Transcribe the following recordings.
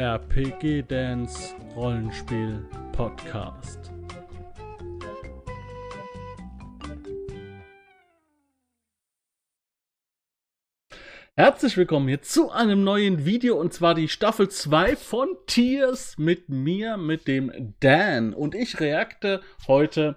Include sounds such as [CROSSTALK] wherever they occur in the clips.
RPG Dance Rollenspiel Podcast. Herzlich willkommen hier zu einem neuen Video und zwar die Staffel 2 von Tears mit mir, mit dem Dan. Und ich reakte heute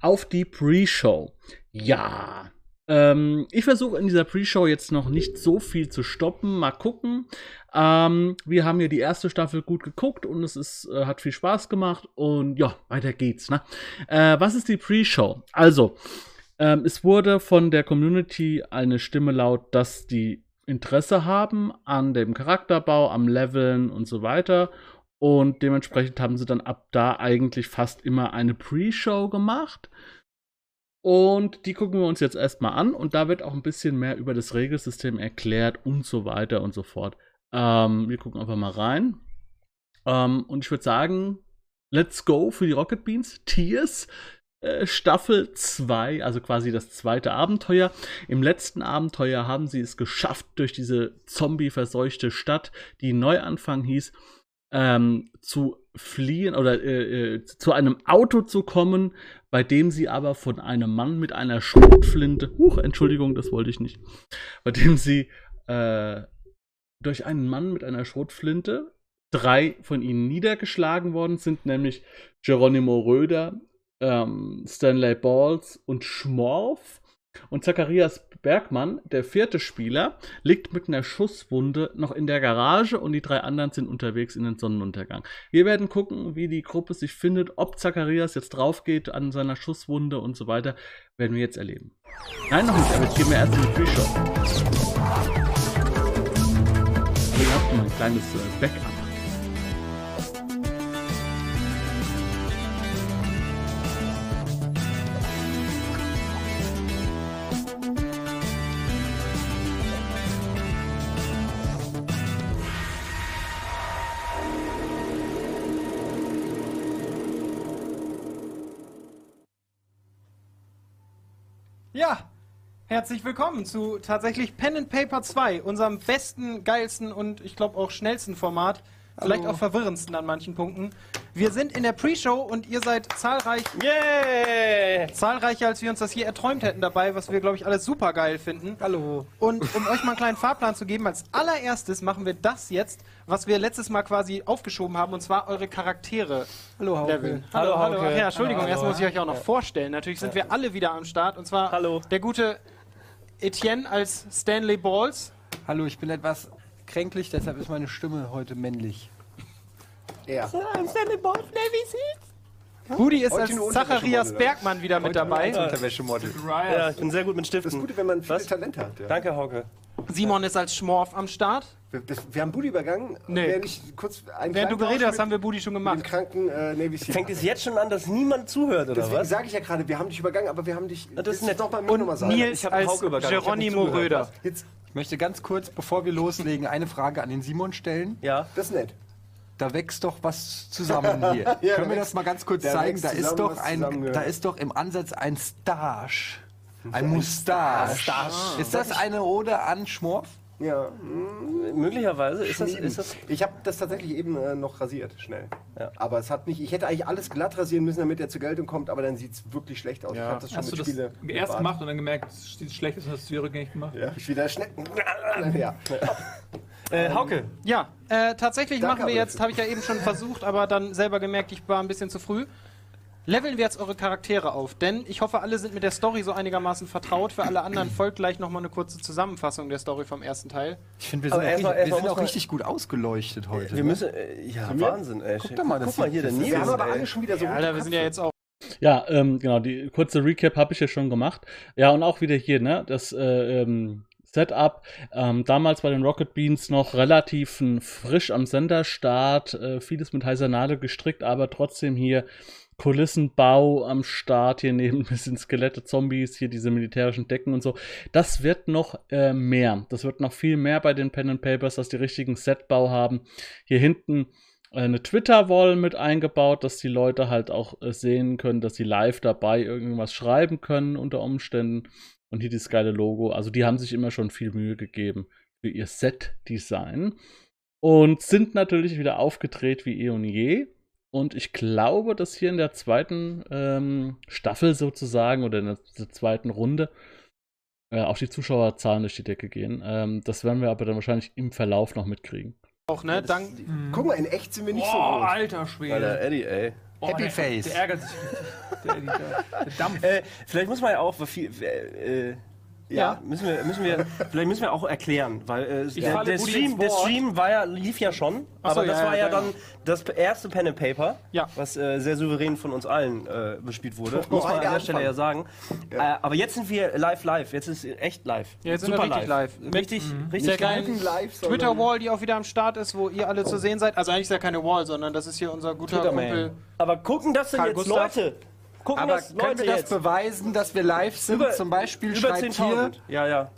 auf die Pre-Show. Ja, ähm, ich versuche in dieser Pre-Show jetzt noch nicht so viel zu stoppen. Mal gucken. Ähm, wir haben ja die erste Staffel gut geguckt und es ist, äh, hat viel Spaß gemacht. Und ja, weiter geht's. Ne? Äh, was ist die Pre-Show? Also, ähm, es wurde von der Community eine Stimme laut, dass die Interesse haben an dem Charakterbau, am Leveln und so weiter. Und dementsprechend haben sie dann ab da eigentlich fast immer eine Pre-Show gemacht. Und die gucken wir uns jetzt erstmal an und da wird auch ein bisschen mehr über das Regelsystem erklärt und so weiter und so fort. Ähm, wir gucken einfach mal rein. Ähm, und ich würde sagen, let's go für die Rocket Beans. Tears. Äh, Staffel 2, also quasi das zweite Abenteuer. Im letzten Abenteuer haben sie es geschafft, durch diese zombie-verseuchte Stadt, die Neuanfang hieß, ähm, zu fliehen oder äh, äh, zu einem Auto zu kommen, bei dem sie aber von einem Mann mit einer Schrotflinte, huch, Entschuldigung, das wollte ich nicht, bei dem sie äh, durch einen Mann mit einer Schrotflinte drei von ihnen niedergeschlagen worden sind, nämlich Geronimo Röder, ähm, Stanley Balls und Schmorf. Und Zacharias Bergmann, der vierte Spieler, liegt mit einer Schusswunde noch in der Garage und die drei anderen sind unterwegs in den Sonnenuntergang. Wir werden gucken, wie die Gruppe sich findet, ob Zacharias jetzt draufgeht an seiner Schusswunde und so weiter, werden wir jetzt erleben. Nein, noch nicht, aber jetzt gehen wir erst in die Pre-Show. Hier habt ihr mal ein kleines äh, Backup. Herzlich willkommen zu tatsächlich Pen and Paper 2, unserem besten, geilsten und ich glaube auch schnellsten Format. Vielleicht auch verwirrendsten an manchen Punkten. Wir sind in der Pre-Show und ihr seid zahlreich, Yeah! zahlreicher, als wir uns das hier erträumt hätten dabei, was wir, glaube ich, alles super geil finden. Hallo. Und um euch mal einen kleinen Fahrplan zu geben, als allererstes machen wir das jetzt, was wir letztes Mal quasi aufgeschoben haben, und zwar eure Charaktere Hallo, Hauke. leveln. Hallo, hallo. Hauke. Ach ja, Entschuldigung, Hallo, erst muss ich euch auch noch vorstellen. Natürlich sind wir alle wieder am Start, und zwar Hallo. der gute Etienne als Stanley Balls. Hallo, ich bin etwas kränklich, deshalb ist meine Stimme heute männlich. Ja. Budi ist als Zacharias. Bergmann wieder mit dabei. Unterwäschemodel. ja, ich bin sehr gut mit Stiften. Das Gute, wenn man viel Was? Talent hat. Ja. Danke, Hauke. Simon ist als Schmorf am Start. Wir, das, wir haben Budi übergangen. Nee. Während ich kurz einen Während du geredet hast, haben wir Budi schon mit dem gemacht. kranken äh, Navy Seal. Fängt es jetzt schon an, dass niemand zuhört, oder Deswegen was? sage ich ja gerade, wir haben dich übergangen, aber wir haben dich. das ist nett. noch mal Und nochmal sagen. Nils als übergangen, ich nicht Geronimo Röder. Jetzt, Ich möchte ganz kurz, bevor wir loslegen, eine Frage an den Simon stellen. Ja. das ist nett. Da wächst doch was zusammen hier. [LAUGHS] Ja, Können wir da das mal ganz kurz da zeigen? Da ist, doch ein, da ist doch im Ansatz ein Stash. Ein Mustache. Ist das eine Ode an Schmorf? Ja. Möglicherweise ist das, ist das. Ich habe das tatsächlich eben äh, noch rasiert, schnell. Ja. Aber es hat nicht. Ich hätte eigentlich alles glatt rasieren müssen, damit er zur Geltung kommt, aber dann sieht es wirklich schlecht aus. Ich habe das schon Hast du mit das Spiele. erst Bart. gemacht und dann gemerkt, es sieht schlecht ist und hast es wieder rückgängig gemacht? Ja, ich wieder schnell. [LAUGHS] Ja. Äh, Hauke. Ja, äh, tatsächlich Danke machen wir jetzt, habe ich ja eben schon versucht, aber dann selber gemerkt, ich war ein bisschen zu früh. Leveln wir jetzt eure Charaktere auf, denn ich hoffe, alle sind mit der Story so einigermaßen vertraut. Für alle anderen folgt gleich nochmal eine kurze Zusammenfassung der Story vom ersten Teil. Ich finde, wir sind, auch, erst mal- erst wir sind auch richtig gut ausgeleuchtet heute. Wir ne? müssen. Äh, ja, wir- Wahnsinn, ey. Guck doch mal, das Guck mal hier, der Nils. Wir haben aber alle schon wieder so. Alter, wir sind ja jetzt auch. Ja, ähm, genau, die kurze Recap habe ich ja schon gemacht. Ja, und auch wieder hier, ne, das äh, ähm, Setup. Ähm, damals bei den Rocket Beans noch relativ frisch am Senderstart, äh, vieles mit heißer Nadel gestrickt, aber trotzdem hier Kulissenbau am Start, hier neben [LAUGHS] ein bisschen Skelette, Zombies, hier diese militärischen Decken und so. Das wird noch äh, mehr. Das wird noch viel mehr bei den Pen and Papers, dass die richtigen Setbau haben. Hier hinten äh, eine Twitter-Wall mit eingebaut, dass die Leute halt auch äh, sehen können, dass sie live dabei irgendwas schreiben können unter Umständen. Und hier dieses geile Logo. Also die haben sich immer schon viel Mühe gegeben für ihr Set-Design. und sind natürlich wieder aufgedreht wie eh und je. Und ich glaube, dass hier in der zweiten ähm, Staffel sozusagen oder in der, der zweiten Runde äh, auch die Zuschauerzahlen durch die Decke gehen. Ähm, das werden wir aber dann wahrscheinlich im Verlauf noch mitkriegen. Auch, ne? Dank, Guck mal, in echt sind wir nicht so Boah, groß. alter Alter, Schwede. Eddie, ey. Oh, Happy der, Face. Der ärgert sich. Der, der, der Dampf. Äh, vielleicht muss man ja auch, viel, äh, äh, ja, müssen wir, müssen wir, vielleicht müssen wir auch erklären, weil äh, der, der, Stream, der. Stream war ja, lief ja schon, Ach so, aber das ja, war ja, ja genau. dann das erste Pen and Paper, Ja. was äh, sehr souverän von uns allen äh, bespielt wurde, [LAUGHS] muss Wobei man an der der Stelle Anfang. ja sagen. Äh, aber jetzt sind wir live, live, jetzt ist echt live. Ja, jetzt sind wir richtig live. Mit- Richtig, richtig sehr geil. live, Twitter-Wall, die auch wieder am Start ist, wo ihr alle zu sehen seid. Also eigentlich ist ja keine Wall, sondern das ist hier unser guter. Kumpel. Aber gucken das denn Karl jetzt Gustav? Leute? Gucken Aber das Leute ihr das jetzt? beweisen, dass wir live sind? Über- Zum Beispiel Über schreibt hier 10.000. Ja, ja.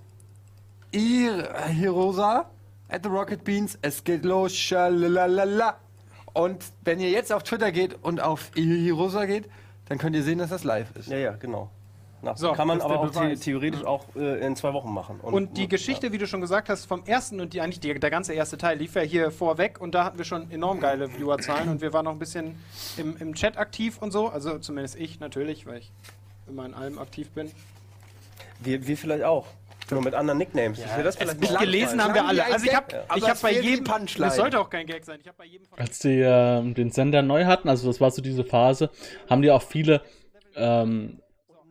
Hirosa at the Rocket Beans, es geht los, schalalala. Und wenn ihr jetzt auf Twitter geht und auf Hirosa geht, dann könnt ihr sehen, dass das live ist. Ja, ja, genau. Na, So, kann man aber auch the theoretisch auch äh, in zwei Wochen machen. Und die Geschichte, wie du schon gesagt hast, vom ersten und die eigentlich die, der ganze erste Teil lief ja hier vorweg und da hatten wir schon enorm geile Viewerzahlen und wir waren noch ein bisschen im, im Chat aktiv und so. Also zumindest ich natürlich, weil ich immer in allem aktiv bin. Wir, wir vielleicht auch. Nur mit anderen Nicknames. Ja, das vielleicht mal Gelesen haben wir alle. Also ich habe ich aber hab es bei jedem. Punchline. Das sollte auch kein Gag sein. Ich habe bei jedem von Als die ähm, den Sender neu hatten, also das war so diese Phase, haben die auch viele, ähm,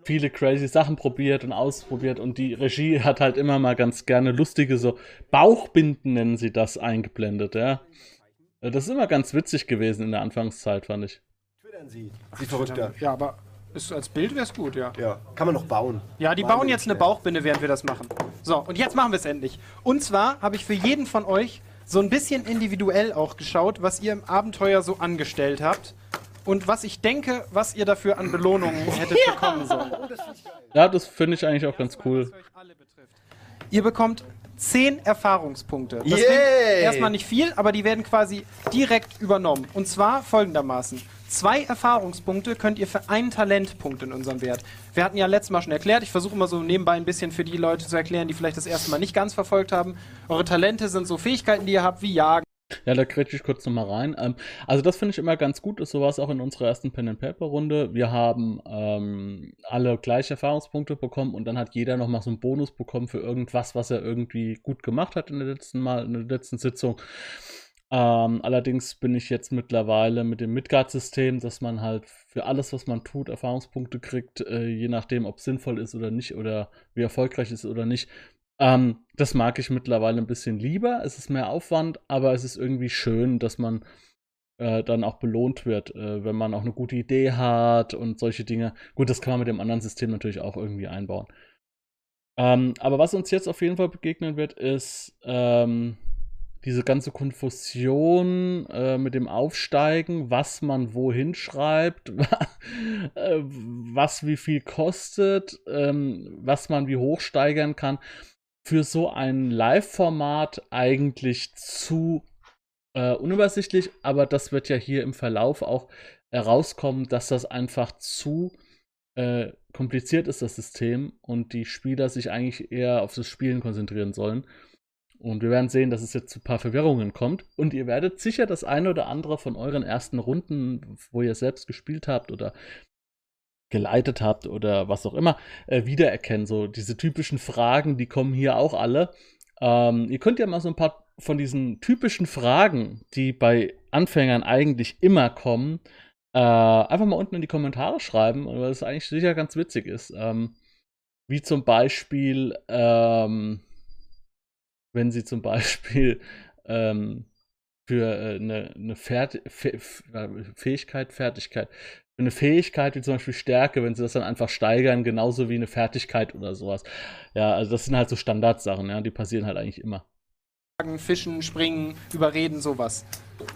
viele crazy Sachen probiert und ausprobiert und die Regie hat halt immer mal ganz gerne lustige so Bauchbinden nennen sie das eingeblendet, ja. Äh, Das ist immer ganz witzig gewesen in der Anfangszeit, fand ich. Twittern Sie. Sie Verrückter. Ja, aber ist, als Bild wäre es gut, ja. Ja, kann man noch bauen. Ja, die bauen jetzt eine. Bauchbinde, während wir das machen. So, und jetzt machen wir es endlich. Und zwar habe ich für jeden von euch so ein bisschen individuell auch geschaut, was ihr im Abenteuer so angestellt habt. Und was ich denke, was ihr dafür an Belohnungen [LAUGHS] hättet bekommen sollen. Ja, das finde ich eigentlich auch ganz cool. Was euch alle betrifft. Ihr bekommt 10 Erfahrungspunkte. Das Yay! erstmal nicht viel, aber die werden quasi direkt übernommen. Und zwar folgendermaßen. Zwei Erfahrungspunkte könnt ihr für einen Talentpunkt in unserem Wert. Wir hatten ja letztes Mal schon erklärt, ich versuche immer so nebenbei ein bisschen für die Leute zu erklären, die vielleicht das erste Mal nicht ganz verfolgt haben. Eure Talente sind so Fähigkeiten, die ihr habt, wie Jagen, Ja, da kretsche ich kurz nochmal rein. Ähm, also das finde ich immer ganz gut. So war es auch in unserer ersten Pen and Paper Runde. Wir haben ähm, alle gleiche Erfahrungspunkte bekommen und dann hat jeder nochmal so einen Bonus bekommen für irgendwas, was er irgendwie gut gemacht hat in der letzten Mal, in der letzten Sitzung. Ähm, allerdings bin ich jetzt mittlerweile mit dem Midgard-System, dass man halt für alles, was man tut, Erfahrungspunkte kriegt, äh, je nachdem, ob es sinnvoll ist oder nicht oder wie erfolgreich ist oder nicht. Ähm, das mag ich mittlerweile ein bisschen lieber. Es ist mehr Aufwand, aber es ist irgendwie schön, dass man äh, dann auch belohnt wird, äh, wenn man auch eine gute Idee hat und solche Dinge. Gut, das kann man mit dem anderen System natürlich auch irgendwie einbauen. Ähm, aber was uns jetzt auf jeden Fall begegnen wird, ist ähm, diese ganze Konfusion äh, mit dem Aufsteigen, was man wohin schreibt, [LAUGHS] äh, was wie viel kostet, ähm, was man wie hoch steigern kann. Für so ein Live-Format eigentlich zu äh, unübersichtlich, aber das wird ja hier im Verlauf auch herauskommen, dass das einfach zu äh, kompliziert ist, das System, und die Spieler sich eigentlich eher auf das Spielen konzentrieren sollen. Und wir werden sehen, dass es jetzt zu ein paar Verwirrungen kommt. Und ihr werdet sicher das eine oder andere von euren ersten Runden, wo ihr selbst gespielt habt oder geleitet habt oder was auch immer, äh, wiedererkennen. So diese typischen Fragen, die kommen hier auch alle. Ähm, ihr könnt ja mal so ein paar von diesen typischen Fragen, die bei Anfängern eigentlich immer kommen, äh, einfach mal unten in die Kommentare schreiben, weil es eigentlich sicher ganz witzig ist. Ähm, wie zum Beispiel, ähm, wenn sie zum Beispiel ähm, für äh, eine, eine Fährt Fäh Fähigkeit, Fertigkeit, eine Fähigkeit wie zum Beispiel Stärke, wenn sie das dann einfach steigern, genauso wie eine Fertigkeit oder sowas. Ja, also das sind halt so Standardsachen, ja, die passieren halt eigentlich immer. Fischen, Springen, Überreden, sowas.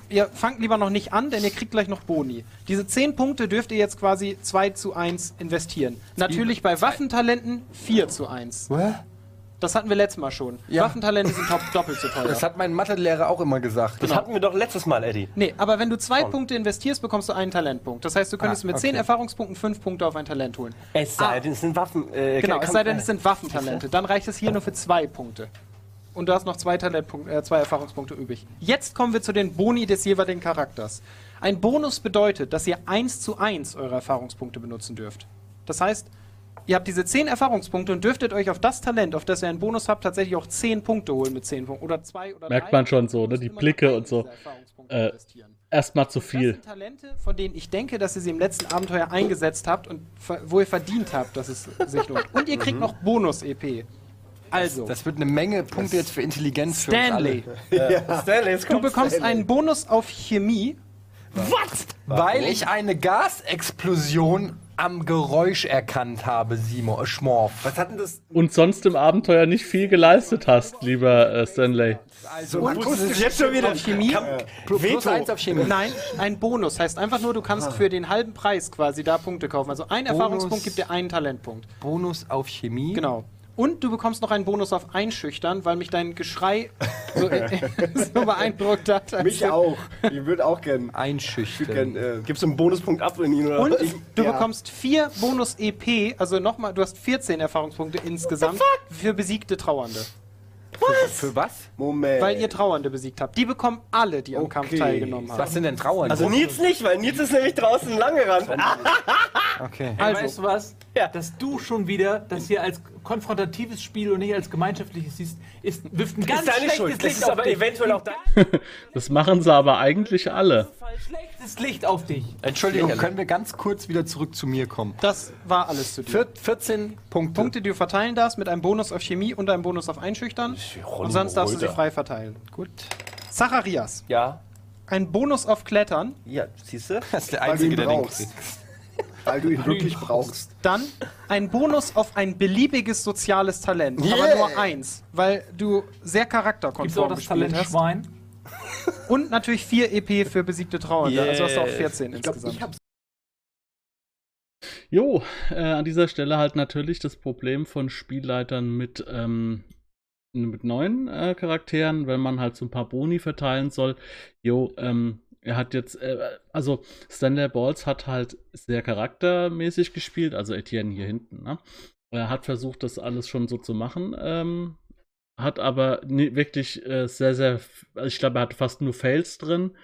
Ihr fangt lieber noch nicht an, denn ihr kriegt gleich noch Boni. Diese 10 Punkte dürft ihr jetzt quasi 2 zu 1 investieren. Natürlich bei Waffentalenten 4 zu 1. Hä? Das hatten wir letztes Mal schon. Ja. Waffentalente sind top, doppelt so teuer. Das hat mein Mathelehrer auch immer gesagt. Das hatten wir doch letztes Mal, Eddie. Nee, aber wenn du zwei Komm. Punkte investierst, bekommst du einen Talentpunkt. Das heißt, du könntest Ah, mit okay. 10 Erfahrungspunkten 5 Punkte auf ein Talent holen. Es sei Ah. denn, es sind Waffen. Äh, Genau, es sei denn, es sind Waffentalente. Dann reicht es hier nur für zwei Punkte. und du hast noch zwei, Talentpunkte, äh, zwei Erfahrungspunkte übrig. Jetzt kommen wir zu den Boni des jeweiligen Charakters. Ein Bonus bedeutet, dass ihr 1 zu 1 eure Erfahrungspunkte benutzen dürft. Das heißt, ihr habt diese 10 Erfahrungspunkte und dürftet euch auf das Talent, auf das ihr einen Bonus habt, tatsächlich auch 10 Punkte holen mit 10 Punkten. Oder 2 oder Merkt drei. man schon so, ne? Die Blicke und so. Äh. Erstmal zu Das viel. sind Talente, von denen ich denke, dass ihr sie im letzten Abenteuer eingesetzt habt und wo ihr verdient habt, dass es sich lohnt. Und ihr kriegt noch Bonus-EP. Also, Das wird eine Menge Punkte jetzt für Intelligenz für uns Stanley, Stanley, du bekommst Stanley. einen Bonus auf Chemie. alle. Weil ich eine Gasexplosion am Geräusch erkannt habe, Simon, äh, Schmorf. Was hat denn das? Und sonst im Abenteuer nicht viel geleistet hast, lieber äh, Stanley. Also, Und Das ist jetzt schon wieder auf Chemie. plus, plus Veto. eins auf Chemie. Nein, ein Bonus. Heißt einfach nur, du kannst für den halben Preis quasi da Punkte kaufen. Also ein Erfahrungspunkt gibt dir einen Talentpunkt. Bonus auf Chemie. Genau. Und du bekommst noch einen Bonus auf Einschüchtern, weil mich dein Geschrei so, äh, [LAUGHS] so beeindruckt hat. Mich du- auch. Ich würde auch gern. gern Einschüchtern. äh, Gibst du einen Bonuspunkt ab in ihn oder Und Ich- du ja. bekommst vier Bonus-EP, also nochmal, du hast 14 Erfahrungspunkte insgesamt für besiegte Trauernde. Für, für was? Moment. Weil ihr Trauernde besiegt habt. Die bekommen alle, die am Okay. Kampf teilgenommen haben. Was sind denn Trauern? Also Nils nicht, weil Nils ist nämlich draußen lang gerannt. [LAUGHS] okay. Also- weißt du was? Ja. Dass du schon wieder das hier als konfrontatives Spiel und nicht als gemeinschaftliches siehst, ist, wirft ein ganz ist deine schlechtes Schuld. Das Licht ist auf aber dich. eventuell auch dein. Das machen sie aber eigentlich alle. Ein schlechtes Licht auf dich. Entschuldigung, können wir ganz kurz wieder zurück zu mir kommen? Das war alles zu dir. Vier, 14 Punkte. Punkte, die du verteilen darfst, mit einem Bonus auf Chemie und einem Bonus auf Einschüchtern. Und sonst darfst du sie frei verteilen. Gut. Zacharias, Ja. ein Bonus auf Klettern, Ja, siehst du? Das ist der Einzige, der den kriegt. Weil du ihn wirklich brauchst. dann ein Bonus auf ein beliebiges soziales Talent, aber Yeah. nur eins, weil du sehr Gibt es auch charakterkonform das gespielt Talent hast. Schwein? Und natürlich 4 EP für besiegte Trauernde, also hast du auch Yes. 14 Ich glaube, insgesamt. ich hab's. Jo, äh, an dieser Stelle halt natürlich das Problem von Spielleitern mit, ähm, mit neuen äh, Charakteren, wenn man halt so ein paar Boni verteilen soll. Jo, ähm, er hat jetzt, äh, also Stanley Balls hat halt sehr charaktermäßig gespielt, also Etienne hier hinten, ne? Er hat versucht, das alles schon so zu machen, ähm, hat aber nie, wirklich äh, sehr, sehr, also ich glaube, er hat fast nur Fails drin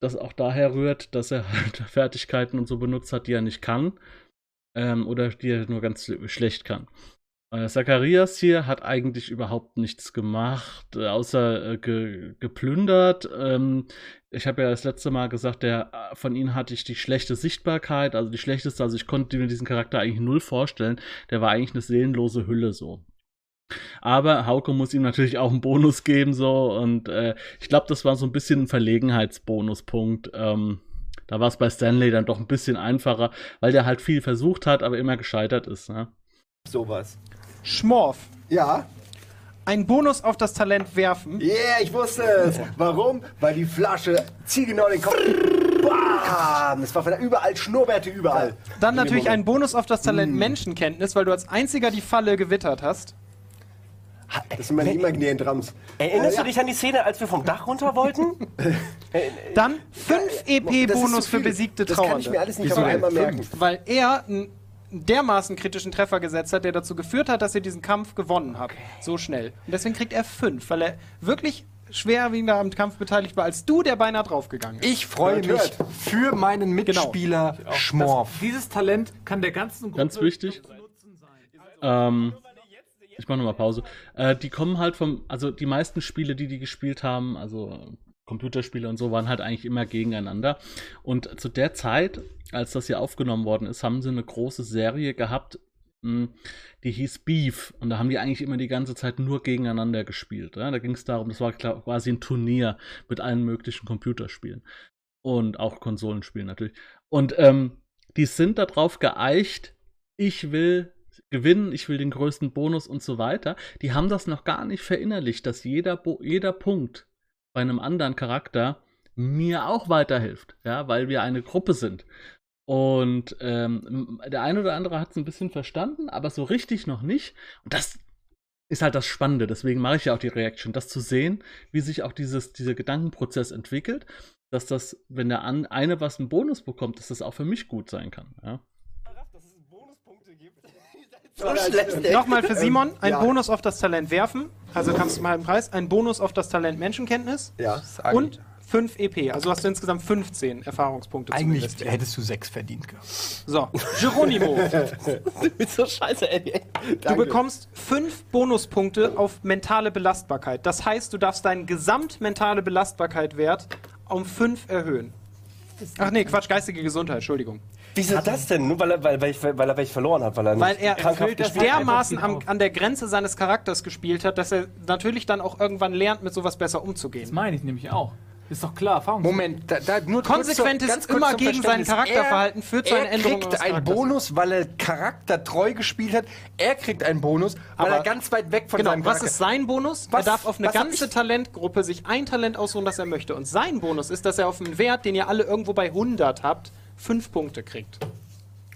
das auch daher rührt, dass er halt [LAUGHS] Fertigkeiten und so benutzt hat, die er nicht kann. Ähm, oder die er nur ganz schlecht kann. Äh, Zacharias hier hat eigentlich überhaupt nichts gemacht, äh, außer äh, ge geplündert. Ähm, ich habe ja das letzte Mal gesagt, der, von ihm hatte ich die schlechte Sichtbarkeit, also die schlechteste, also ich konnte mir diesen Charakter eigentlich null vorstellen. Der war eigentlich eine seelenlose Hülle so. Aber Hauke muss ihm natürlich auch einen Bonus geben, so. Und äh, ich glaube, das war so ein bisschen ein Verlegenheitsbonuspunkt. Ähm, da war es bei Stanley dann doch ein bisschen einfacher, weil der halt viel versucht hat, aber immer gescheitert ist. Ne? Sowas. Schmorf, Ja. ein Bonus auf das Talent werfen. Yeah, ich wusste es. Warum? Weil die Flasche zielgenau den Kopf. Bam! Es war von der überall Schnurrbärte überall. Dann natürlich ein. Bonus auf das Talent Menschenkenntnis, weil du als einziger die Falle gewittert hast. Das sind meine imaginären Drums. Erinnerst du dich an die Szene, als wir vom Dach runter wollten? [LAUGHS] Dann 5 Das ist EP-Bonus zu für besiegte Das kann ich mir alles nicht auf einmal merken. Weil er einen dermaßen kritischen Treffer gesetzt hat, der dazu geführt hat, dass ihr diesen Kampf gewonnen habt. So schnell. Und deswegen kriegt er 5, weil er wirklich schwerwiegender am Kampf beteiligt war, als du, der beinahe draufgegangen ist. Ich freue mich hört. für meinen Mitspieler Schmorf. Das, dieses Talent kann der ganzen Gruppe Ganz wichtig. sein. Ähm, ich mache nochmal Pause. Äh, die kommen halt vom, also die meisten Spiele, die die gespielt haben, also Computerspiele und so, waren halt eigentlich immer gegeneinander. Und zu der Zeit, als das hier aufgenommen worden ist, haben sie eine große Serie gehabt, mh, die hieß Beef. Und da haben die eigentlich immer die ganze Zeit nur gegeneinander gespielt. Da ging es darum, das war quasi ein Turnier mit allen möglichen Computerspielen. Und auch Konsolenspielen natürlich. Und ähm, die sind darauf geeicht, ich will gewinnen, ich will den größten Bonus und so weiter. Die haben das noch gar nicht verinnerlicht, dass jeder, Bo jeder Punkt bei einem anderen Charakter mir auch weiterhilft, ja, weil wir eine Gruppe sind. Und ähm, der eine oder andere hat es ein bisschen verstanden, aber so richtig noch nicht. Und das ist halt das Spannende. Deswegen mache ich ja auch die Reaction, das zu sehen, wie sich auch dieses, dieser Gedankenprozess entwickelt, dass das, wenn der eine was einen Bonus bekommt, dass das auch für mich gut sein kann. Ja. So schlecht, ey. Nochmal für Simon, ein Ja. Bonus auf das Talent werfen. Also kannst du mal einen Preis. Ein Bonus auf das Talent Menschenkenntnis. Ja. Und 5 EP. Also hast du insgesamt 15 Erfahrungspunkte Eigentlich hättest du sechs verdient gehabt. So, Geronimo. [LAUGHS] Du bist so scheiße, ey. Du bekommst 5 Bonuspunkte auf mentale Belastbarkeit. Das heißt, du darfst deinen gesamtmentale Belastbarkeit-Wert um 5 erhöhen. Ach nee, Quatsch, geistige Gesundheit, Entschuldigung. Wieso das denn? Nur weil er, weil, weil, ich, weil er welche verloren hat, weil er Weil nicht er krankhaft gespielt dermaßen am, an der Grenze seines Charakters gespielt hat, dass er natürlich dann auch irgendwann lernt, mit sowas besser Das umzugehen. meine ich nämlich auch. Ist doch klar, Erfahrung. Moment, da, da nur kurz Konsequentes kurz immer zum gegen sein. Charakterverhalten führt zu einer er Änderung kriegt des einen. Bonus, weil er charaktertreu gespielt hat. Er kriegt einen Bonus, weil Aber- er ganz weit weg von Genau, seinem was Charakter ist sein Bonus? Was- er darf auf eine was ganze Talentgruppe sich ein Talent aussuchen, das er möchte. Und sein Bonus ist, dass er auf einen Wert, den ihr alle irgendwo bei 100 habt, 5 Punkte kriegt.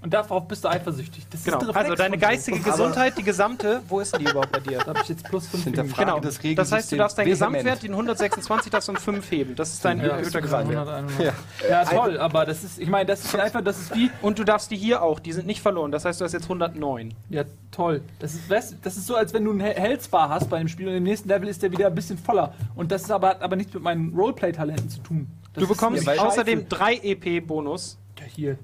Und darauf bist du eifersüchtig. Das Genau. ist ein Reflex Also deine geistige Gesundheit, die gesamte, wo ist denn die überhaupt bei dir? Da habe ich jetzt plus 5 Hinterfrage Genau. das Das Regelsystem heißt, du darfst deinen vehement. Gesamtwert, den 126, darfst du um 5 heben. Das ist dein Ja, erhöhter Gesamtwert. ja. ja, toll, aber das ist, ich meine, das ist einfach, das ist wie, Und du darfst die hier auch, die sind nicht verloren. Das heißt, du hast jetzt 109. ja, toll. Das ist, weißt, das ist so, als wenn du einen He- Health-Bar hast bei dem Spiel und im nächsten Level ist der wieder ein bisschen voller. Und das ist aber, hat aber nichts mit meinen Roleplay-Talenten zu tun. Das Du bekommst außerdem 3 EP-Bonus, scheiße. hier.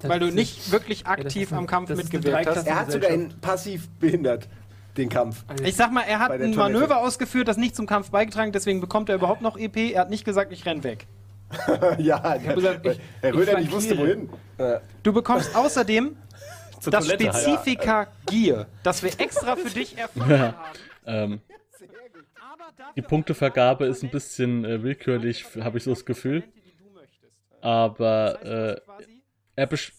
Das weil du nicht wirklich aktiv ein- am Kampf mitgewirkt hast. Er hat sogar ihn passiv behindert, den Kampf. Ich sag mal, er hat ein Toilette. Manöver ausgeführt, das nicht zum Kampf beigetragen, deswegen bekommt er überhaupt noch EP. Er hat nicht gesagt, ich renn weg. [LAUGHS] ja, gesagt, weil ich- Herr ich Röder nicht wusste, wohin. Du bekommst außerdem [LAUGHS] das Toilette, Spezifika Gier, das wir extra für dich erfunden haben. [LAUGHS] Ähm, die Punktevergabe ist ein bisschen äh, willkürlich, habe ich so das Gefühl. Aber äh, er, bes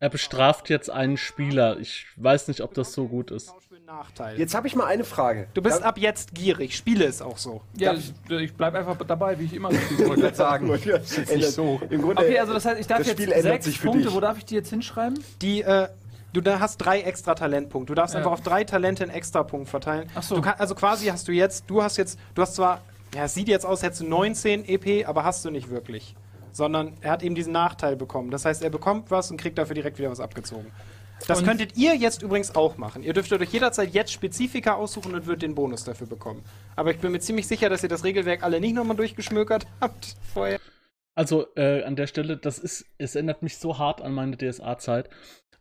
er bestraft jetzt einen Spieler. Ich weiß nicht, ob das so gut ist. Nachteil. Jetzt habe ich mal eine Frage. Du bist Da- ab jetzt gierig. Spiele es auch so. Ja, ich, ich bleib einfach dabei, wie ich immer [LAUGHS] gespielt wollte sagen. Ändert- so. Im Grunde, Okay, also das heißt, ich darf Das jetzt sechs Punkte, dich. wo darf ich die jetzt hinschreiben? Die, äh, du da hast drei extra Talentpunkte. Du darfst Ja. einfach auf drei Talente einen extra Punkt verteilen. Ach so. Du kann, also quasi hast du jetzt, du hast jetzt, du hast zwar, ja, es sieht jetzt aus, hättest du 19 EP, aber hast du nicht wirklich. Sondern er hat eben diesen Nachteil bekommen. Das heißt, er bekommt was und kriegt dafür direkt wieder was abgezogen. Das Und- könntet ihr jetzt übrigens auch machen. Ihr dürft euch jederzeit jetzt Spezifika aussuchen und würdet den Bonus dafür bekommen. Aber ich bin mir ziemlich sicher, dass ihr das Regelwerk alle nicht nochmal durchgeschmökert [LAUGHS] habt vorher. Also äh, an der Stelle, das ist, es erinnert mich so hart an meine DSA-Zeit,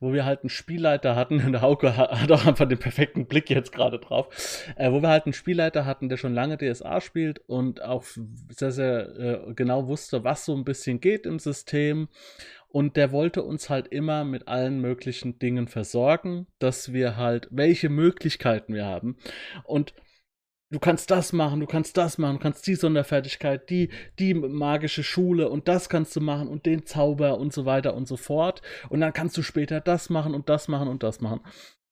wo wir halt einen Spielleiter hatten, und [LAUGHS] der Hauke hat, auch einfach den perfekten Blick jetzt gerade drauf, äh, wo wir halt einen Spielleiter hatten, der schon lange DSA spielt und auch sehr, sehr äh, genau wusste, was so ein bisschen geht im System. Und der wollte uns halt immer mit allen möglichen Dingen versorgen, dass wir halt, welche Möglichkeiten wir haben. Und du kannst das machen, du kannst das machen, du kannst die Sonderfertigkeit, die, die magische Schule und das kannst du machen und den Zauber und so weiter und so fort. Und dann kannst du später das machen und das machen und das machen.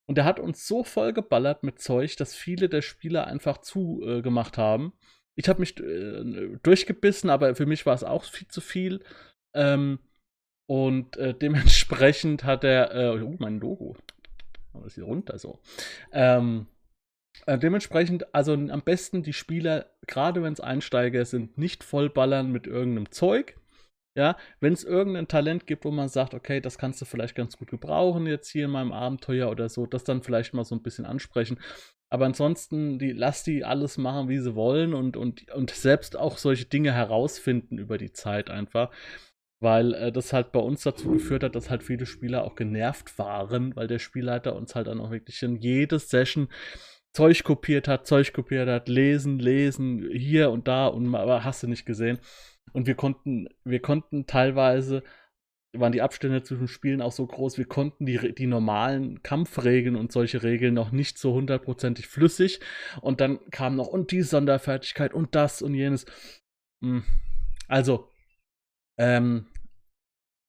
Und er hat uns so voll geballert mit Zeug, dass viele der Spieler einfach zugemacht äh, haben. Ich habe mich äh, durchgebissen, aber für mich war es auch viel zu viel. Ähm, und äh, dementsprechend hat er, äh, oh, mein Logo. Das hier runter so. Ähm, äh, dementsprechend, also am besten die Spieler, gerade wenn es Einsteiger sind, nicht vollballern mit irgendeinem Zeug. Ja, wenn es irgendein Talent gibt, wo man sagt, okay, das kannst du vielleicht ganz gut gebrauchen jetzt hier in meinem Abenteuer oder so, das dann vielleicht mal so ein bisschen ansprechen. Aber ansonsten, die, lass die alles machen, wie sie wollen und, und, und selbst auch solche Dinge herausfinden über die Zeit einfach. Weil äh, das halt bei uns dazu geführt hat, dass halt viele Spieler auch genervt waren, weil der Spielleiter uns halt dann auch wirklich in jede Session Zeug kopiert hat, Zeug kopiert hat, lesen, lesen, hier und da und aber hast du nicht gesehen. Und wir konnten, wir konnten teilweise, waren die Abstände zwischen Spielen auch so groß, wir konnten die, die normalen Kampfregeln und solche Regeln noch nicht so hundertprozentig flüssig. Und dann kam noch und die Sonderfertigkeit und das und jenes. Hm. Also, ähm,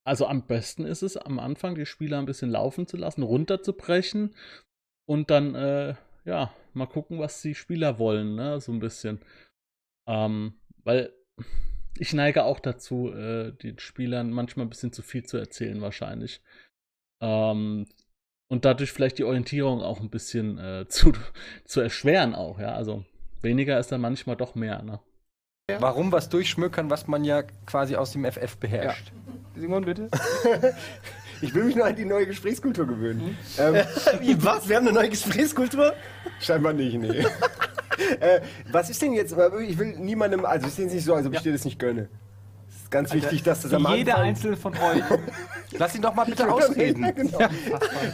also am besten ist es, am Anfang die Spieler ein bisschen laufen zu lassen, runterzubrechen und dann, äh, ja, mal gucken, was die Spieler wollen, ne, so ein bisschen. Ähm, weil ich neige auch dazu, äh, den Spielern manchmal ein bisschen zu viel zu erzählen, wahrscheinlich. Ähm, und dadurch vielleicht die Orientierung auch ein bisschen äh, [LAUGHS] zu, zu erschweren auch, ja. Also weniger ist dann manchmal doch mehr, ne? Warum was durchschmökern, was man ja quasi aus dem FF beherrscht? Simon, bitte? [LAUGHS] Ich will mich nur an die neue Gesprächskultur gewöhnen. Ähm, [LAUGHS] Wie, was? Wir haben eine neue Gesprächskultur? Scheinbar nicht, nee. [LAUGHS] äh, was ist denn jetzt, ich will niemandem, also es ist jetzt nicht so, als ob ich dir das nicht gönne. Es ist ganz wichtig, dass das am Jeder Anfang... einzelne von euch. Lass ihn doch mal bitte [LAUGHS] ausreden. Ja, genau.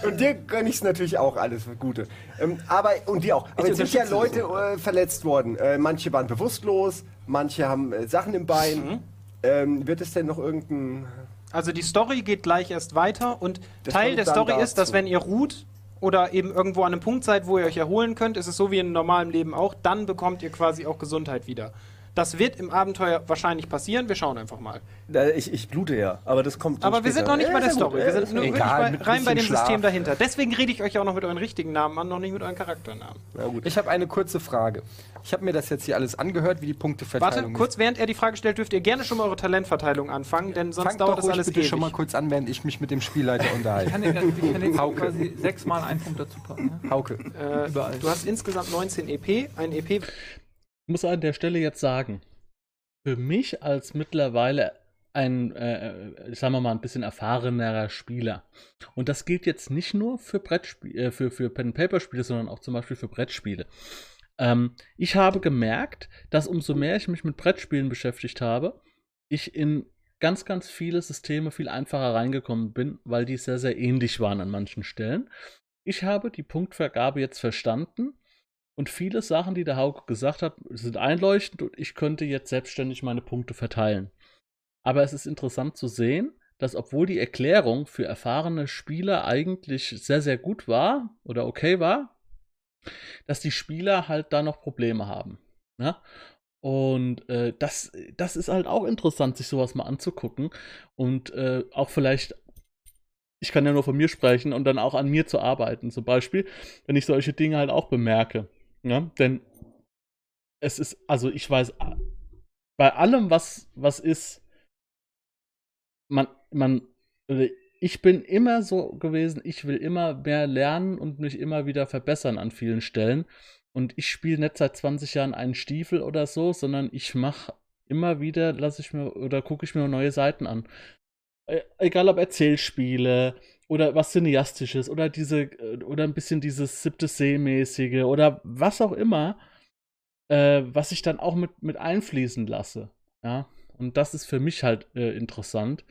Und dir gönne ich es natürlich auch alles Gute. Ähm, aber, und dir auch. Aber es sind ja Leute äh, verletzt worden. Äh, manche waren bewusstlos, manche haben äh, Sachen im Bein. Mhm. Ähm, wird es denn noch irgendein. Also die Story geht gleich erst weiter und Das Teil der Story dazu. ist, dass wenn ihr ruht oder eben irgendwo an einem Punkt seid, wo ihr euch erholen könnt, ist es so wie in normalem Leben auch, dann bekommt ihr quasi auch Gesundheit wieder. Das wird im Abenteuer wahrscheinlich passieren, wir schauen einfach mal. Da, ich, ich blute ja, aber das kommt Aber wir sind noch nicht Ja, bei der ist gut. Story, wir sind nur Egal, bei, rein bei dem Schlaf. System dahinter. Deswegen rede ich euch auch noch mit euren richtigen Namen an, noch nicht mit euren Charakternamen. Ich habe eine kurze Frage. Ich habe mir das jetzt hier alles angehört, wie die Warte, Punkteverteilung kurz, während er die Frage stellt, dürft ihr gerne schon mal eure Talentverteilung anfangen, denn sonst Fangt dauert doch das alles bitte ewig. schon mal kurz an, während ich mich mit dem Spielleiter [LAUGHS] unterhalte. Ich kann, jetzt- ich kann jetzt quasi sechsmal einen Punkt dazu packen. Ja? Hauke. Äh, Überall. du hast insgesamt 19 EP. Ein EP muss an der Stelle jetzt sagen, für mich als mittlerweile ein, äh, sagen wir mal, ein bisschen erfahrenerer Spieler. Und das gilt jetzt nicht nur für Brettspiele, äh, für, für Pen-Paper-Spiele, sondern auch zum Beispiel für Brettspiele. Ähm, ich habe gemerkt, dass umso mehr ich mich mit Brettspielen beschäftigt habe, ich in ganz, ganz viele Systeme viel einfacher reingekommen bin, weil die sehr, sehr ähnlich waren an manchen Stellen. Ich habe die Punktvergabe jetzt verstanden und viele Sachen, die der Hauke gesagt hat, sind einleuchtend und ich könnte jetzt selbstständig meine Punkte verteilen. Aber es ist interessant zu sehen, dass obwohl die Erklärung für erfahrene Spieler eigentlich sehr, sehr gut war oder okay war, dass die Spieler halt da noch Probleme haben. Ja? Und äh, das, das ist halt auch interessant, sich sowas mal anzugucken und äh, auch vielleicht, ich kann ja nur von mir sprechen und dann auch an mir zu arbeiten. Zum Beispiel, wenn ich solche Dinge halt auch bemerke. Ja? Denn es ist, also ich weiß, bei allem, was, was ist, man, man, oder ich bin immer so gewesen, ich will immer mehr lernen und mich immer wieder verbessern an vielen Stellen. Und ich spiele nicht seit 20 Jahren einen Stiefel oder so, sondern ich mache immer wieder, lasse ich mir oder gucke ich mir neue Seiten an. Äh, Egal ob Erzählspiele oder was Cineastisches oder diese, äh, oder ein bisschen dieses siebte See-mäßige oder was auch immer, äh, was ich dann auch mit, mit einfließen lasse. Ja. Und das ist für mich halt äh, interessant.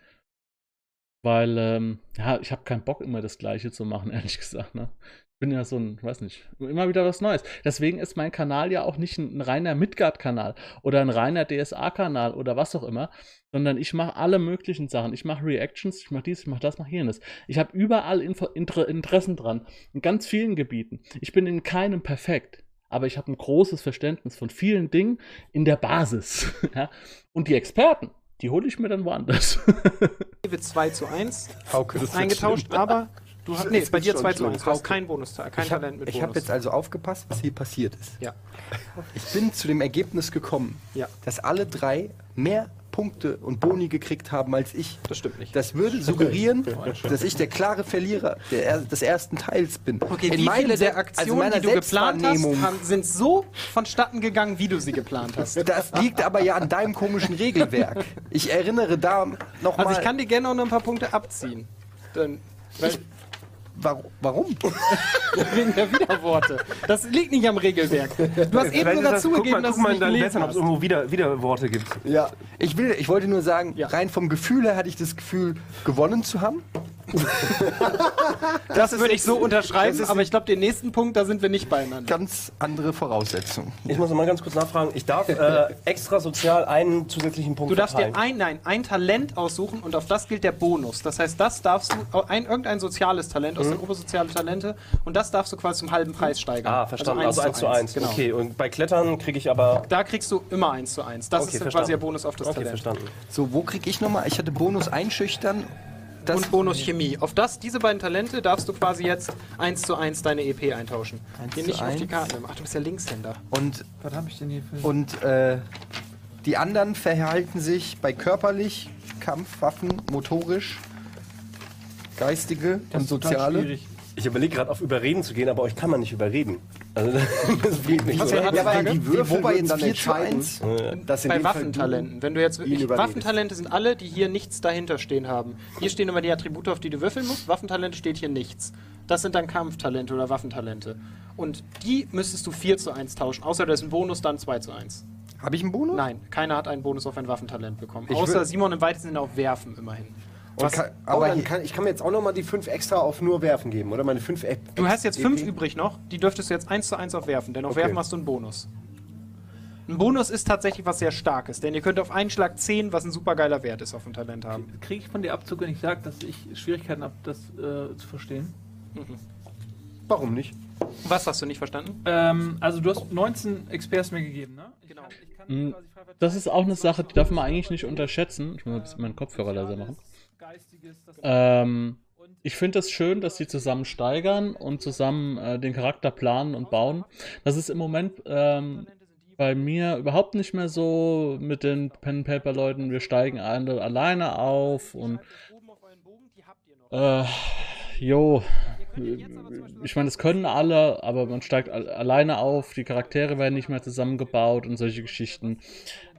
Weil, ähm, ja, ich habe keinen Bock, immer das Gleiche zu machen, [LAUGHS] ehrlich gesagt. Ne? Ich bin ja so ein, weiß nicht, immer wieder was Neues. Deswegen ist mein Kanal ja auch nicht ein, ein reiner Midgard-Kanal oder ein reiner DSA-Kanal oder was auch immer, sondern ich mache alle möglichen Sachen. Ich mache Reactions, ich mache dies, ich mache das, mache jenes. Ich habe überall Info Inter Interessen dran, in ganz vielen Gebieten. Ich bin in keinem perfekt, aber ich habe ein großes Verständnis von vielen Dingen in der Basis. [LAUGHS] ja? Und die Experten, die hole ich mir dann woanders. [LAUGHS] wird 2 zu 1 Hauke, das wird eingetauscht, aber du hast. Nee, bei dir schon 2 zu schlimm. 1. Du hast kein Bonusteil, kein Ich habe Talent mit hab Bonus. jetzt also aufgepasst, was hier passiert ist. ja. Ich bin zu dem Ergebnis gekommen, Ja. dass alle drei mehr Punkte und Boni gekriegt haben als ich. Das stimmt nicht. Das würde suggerieren, dass ich der klare Verlierer der, er- des ersten Teils bin. Okay, In wie viele der also Aktionen, meiner die du geplant hast, sind so vonstatten gegangen, wie du sie geplant hast? Das liegt aber ja an deinem komischen Regelwerk. Ich erinnere da nochmal. Also ich kann dir gerne auch noch ein paar Punkte abziehen. Dann, weil, Warum? wegen der Widerworte. Das liegt nicht am Regelwerk. Du hast eben Vielleicht sogar ist das- guck zugegeben, mal, dass es nicht Blättern, gelesen ob es irgendwo wieder, Widerworte gibt. Ja, Ich, will, ich wollte nur sagen, Ja. rein vom Gefühl her hatte ich das Gefühl, gewonnen zu haben. [LAUGHS] Das würde ich so unterschreiben, das aber ich glaube, den nächsten Punkt, da sind wir nicht beieinander. Ganz andere Voraussetzungen. Ich muss mal ganz kurz nachfragen. Ich darf äh, extra sozial einen zusätzlichen Punkt Du darfst dir verteilen. ein, nein, ein Talent aussuchen und auf das gilt der Bonus. Das heißt, das darfst du, ein, irgendein soziales Talent aus der Gruppe soziale Talente und das darfst du quasi zum halben Preis steigern. Ah, verstanden. Also 1 zu 1. Genau. Okay, und bei Klettern kriege ich aber. Da kriegst du immer 1 zu 1. Das Okay, ist dann verstanden. quasi der Bonus auf das Okay, Talent. verstanden. So, wo krieg ich nochmal? Ich hatte Bonus einschüchtern. Das Und Bonus Chemie. Auf das, diese beiden Talente darfst du quasi jetzt 1 zu 1 deine EP eintauschen. 1 Hier zu nicht auf die 1. Karte nehmen. Ach, du bist ja Linkshänder. und, Was habe ich denn hier für. und äh, die anderen verhalten sich bei körperlich, Kampfwaffen, motorisch, geistige Das und soziale. schwierig. Ich überlege gerade auf Überreden zu gehen, aber euch kann man nicht überreden. Also, [LAUGHS] das bringt nichts, Was oder? wir hatten- Ja, aber die Würfel Wobei jetzt dann 4 zu entscheiden, 1. dass in Bei Waffentalenten. Wenn du jetzt ihn ich, überredest. Waffentalente sind alle, die hier nichts dahinter stehen haben. Hier stehen immer die Attribute, auf die du würfeln musst. Waffentalente steht hier nichts. Das sind dann Kampftalente oder Waffentalente. Und die müsstest du 4 zu 1 tauschen. Außer da ist ein Bonus, dann 2 zu 1. Habe ich einen Bonus? Nein, keiner hat einen Bonus auf ein Waffentalent bekommen. Ich Außer Simon im weitesten Sinne auf Werfen immerhin. Und kann, aber aber hier- kann, ich kann mir jetzt auch noch mal die 5 extra auf nur werfen geben, oder? Meine 5 App. Du hast jetzt 5 EP. übrig noch. Die dürftest du jetzt 1 zu 1 auf Werfen. Denn auf Okay. Werfen hast du einen Bonus. Ein Bonus ist tatsächlich was sehr Starkes. Denn ihr könnt auf einen Schlag 10, was ein supergeiler Wert ist, auf dem Talent haben. Kriege ich von dir Abzug, wenn ich sage, dass ich Schwierigkeiten habe, das äh, zu verstehen? Warum nicht? Was hast du nicht verstanden? Ähm, also du hast 19 Experts mir gegeben, ne? Ich Genau. Kann, ich kann Mm. Das ist auch eine Sache, die darf man eigentlich nicht unterschätzen. Ich muss mal ein bisschen meinen Kopfhörer leiser machen. Ähm, ich finde es das schön, dass die zusammen steigern und zusammen äh, den Charakter planen und bauen. Das ist im Moment ähm, bei mir überhaupt nicht mehr so mit den Pen Paper Leuten. Wir steigen alle alleine auf und äh, jo. Ich meine, das können alle, aber man steigt al- alleine auf, die Charaktere werden nicht mehr zusammengebaut und solche Geschichten.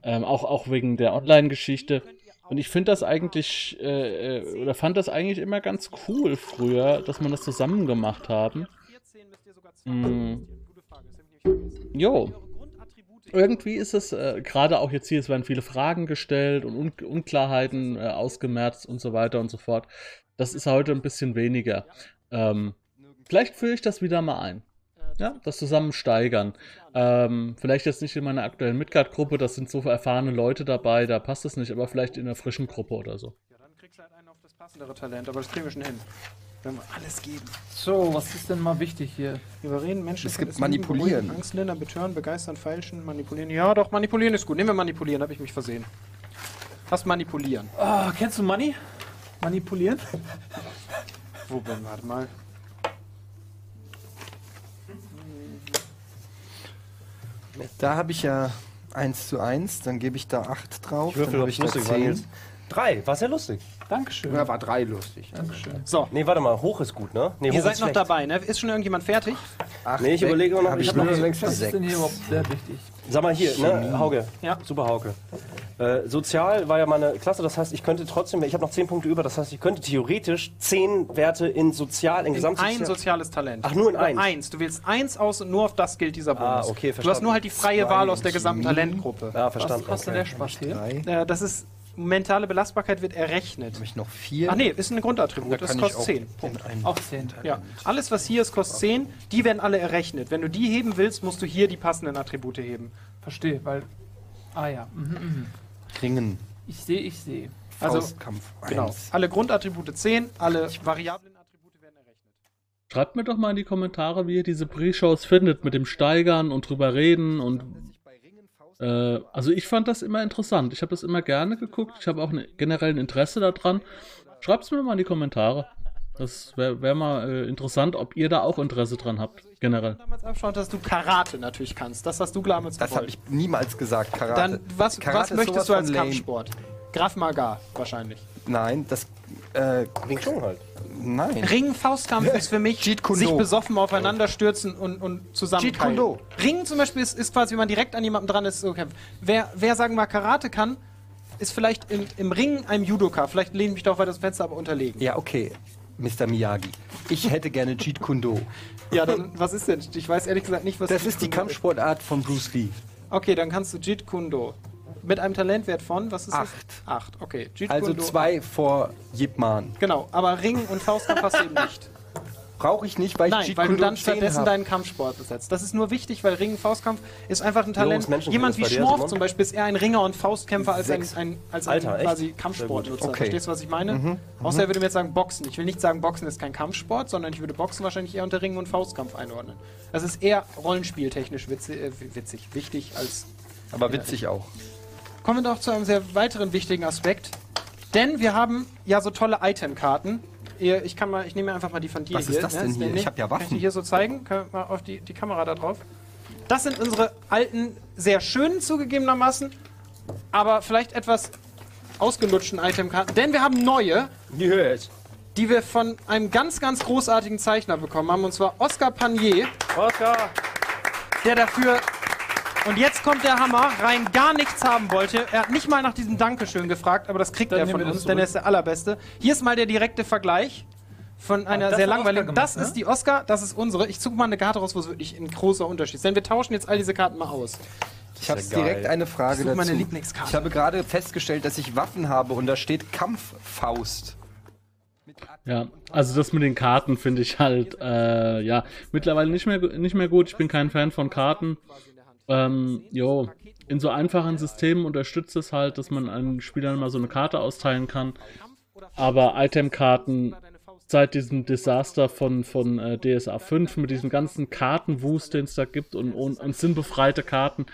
Ähm, auch, auch wegen der Online-Geschichte. Und ich finde das eigentlich, äh, äh, oder fand das eigentlich immer ganz cool früher, dass man das zusammen gemacht haben. Mm. Jo. Irgendwie ist es, äh, gerade auch jetzt hier, es werden viele Fragen gestellt und Un Unklarheiten äh, ausgemerzt und so weiter und so fort. Das ist heute ein bisschen weniger. Ähm, vielleicht führe ich das wieder mal ein. Ja, das zusammen steigern. Ähm, vielleicht jetzt nicht in meiner aktuellen Midgard-Gruppe, das sind so erfahrene Leute dabei, da passt es nicht, aber vielleicht in einer frischen Gruppe oder so. Ja, dann kriegst du halt einen auf das passendere Talent, aber das kriegen wir schon hin. Wenn wir alles geben. So, was ist denn mal wichtig hier? Überreden, Menschen. Es gibt Manipulieren. beruhigen, Angst lindern, betören, begeistern, feilschen, manipulieren. Ja, doch, manipulieren ist gut. Nehmen wir manipulieren, habe ich mich versehen. Was manipulieren? Ah, kennst du Money? Manipulieren? Wo bin, warte mal. Da habe ich ja 1 zu 1, dann gebe ich da 8 drauf. Ich würfel, dann habe ich da lustig war. 10. Nils. Drei, war sehr lustig. Dankeschön. Ja, war 3 lustig. Dankeschön. So, Nee, warte mal, hoch ist gut, ne? Nee, ihr hoch seid ist noch schlecht. dabei, ne? Ist schon irgendjemand fertig? Acht Nee, ich überlege noch, hab ich ich hab noch noch- längst Was ist denn hier überhaupt sehr wichtig? Sag mal hier, ne, Hauke. Ja. Super Hauke. Äh, sozial war ja meine Klasse, das heißt, ich könnte trotzdem, ich habe noch 10 Punkte über, das heißt, ich könnte theoretisch 10 Werte in Sozial, in In Gesamtsozial. ein soziales Talent. Ach, nur in eins? Eins. Du wählst eins aus und nur auf das gilt dieser Ah, Bonus. okay, Du hast verstanden. nur halt die freie Zwei Wahl aus der gesamten. Talentgruppe. Ja, Was verstanden. kostet denn der Spaß hier? Äh, das ist mentale Belastbarkeit wird errechnet. Habe ich noch 4. Ach nee, ist ein Grundattribut. Das kostet 10. Punkt. Auch 10. Ja. Alles, was hier ist, kostet 10. Die werden alle errechnet. Wenn du die heben willst, musst du hier die passenden Attribute heben. Verstehe, weil. Ah ja. Mhm, mhm. Ringen. Ich sehe, ich sehe. Also, Faustkampf. Genau. Eins. Alle Grundattribute 10, alle variablen Attribute werden errechnet. Schreibt mir doch mal in die Kommentare, wie ihr diese Pre-Shows findet, mit dem Steigern und drüber reden und äh, also ich fand das immer interessant. Ich habe das immer gerne geguckt. Ich habe auch ein generell ein Interesse daran. Schreibt es mir mal in die Kommentare. Das wäre wär mal äh, interessant, ob ihr da auch Interesse dran habt, generell. Damals abschaut, dass du Karate natürlich kannst. Das hast du damals Das habe ich niemals gesagt, Karate. Dann, was, Karate was möchtest du als. Kampfsport? Graf Maga wahrscheinlich. Nein, das. Äh, Wing Chun halt. nein. Ringen, Faustkampf ist für mich Jeet Kune sich Do. besoffen aufeinander stürzen und, und zusammen. Jeet Kune Do. Ringen zum Beispiel ist, ist quasi, wenn man direkt an jemandem dran ist, so kämpft. Wer, wer sagen wir mal Karate kann, ist vielleicht im, im Ringen einem Judoka. Vielleicht lehne ich mich doch weiter dem Fenster, aber unterlegen. Ja, okay. Mr. Miyagi. Ich hätte gerne Jeet Kune Do. Ja, dann was ist denn? Ich weiß ehrlich gesagt nicht, was Das Jeet ist die Kampfsportart von Bruce Lee. Okay, dann kannst du Jeet Kune Do. Mit einem Talentwert von, was ist Acht. das? Acht. Okay, Jeet Also Kune Do. zwei vor Yip Man. Genau, aber Ring und Faustkampf hast du eben nicht. [LAUGHS] Brauche ich nicht, weil ich Nein, Jeet weil du Kune Do dann stehen stattdessen hab. deinen Kampfsport besetzt. Das ist nur wichtig, weil Ring und Faustkampf ist einfach ein Talent. Jungs, Jemand wie Schmorf Simon? zum Beispiel ist eher ein Ringer und Faustkämpfer als ein, Sechs. ein, als Alter, echt? quasi. Kampfsportnutzer. Okay. Verstehst du, was ich meine? Außer er würde mir jetzt sagen Boxen. Ich will nicht sagen, Boxen ist kein Kampfsport, sondern ich würde Boxen wahrscheinlich eher unter Ringen und Faustkampf einordnen. Das ist eher rollenspieltechnisch witzig, äh, witzig wichtig als Aber witzig auch. Kommen wir doch zu einem sehr weiteren wichtigen Aspekt. Denn wir haben ja so tolle Itemkarten. Ich kann mal, ich nehme einfach mal die von dir Was ist hier. das denn hier? Ich hab ja Kann ich Waffen. die hier so zeigen? Können wir mal auf die, die Kamera da drauf? Das sind unsere alten, sehr schönen zugegebenermaßen, aber vielleicht etwas ausgelutschten Itemkarten. Denn wir haben neue, ist. die wir von einem ganz, ganz großartigen Zeichner bekommen haben. Und zwar Oscar Panier. Oscar! der dafür. Und jetzt kommt der Hammer, rein gar nichts haben wollte. Er hat nicht mal nach diesem Dankeschön gefragt, aber das kriegt Dann er von uns, denn er ist der Allerbeste. Hier ist mal der direkte Vergleich von einer sehr langweiligen. gemacht, das ne? ist die Oscar, das ist unsere. Ich suche mal eine Karte raus, wo es wirklich ein großer Unterschied ist. Denn wir tauschen jetzt all diese Karten mal aus. Ich habe ja direkt eine Frage Such dazu. meine Lieblingskarte. Ich habe gerade festgestellt, dass ich Waffen habe und da steht Kampffaust. Ja, also das mit den Karten finde ich halt, äh, ja, mittlerweile nicht mehr, nicht mehr gut. Ich bin kein Fan von Karten. Ähm, jo, in so einfachen Systemen unterstützt es halt, dass man einen Spielern mal so eine Karte austeilen kann. Aber Itemkarten seit diesem Desaster von, von äh, DSA 5 mit diesem ganzen Kartenwust, den es da gibt und, und, und sinnbefreite Karten,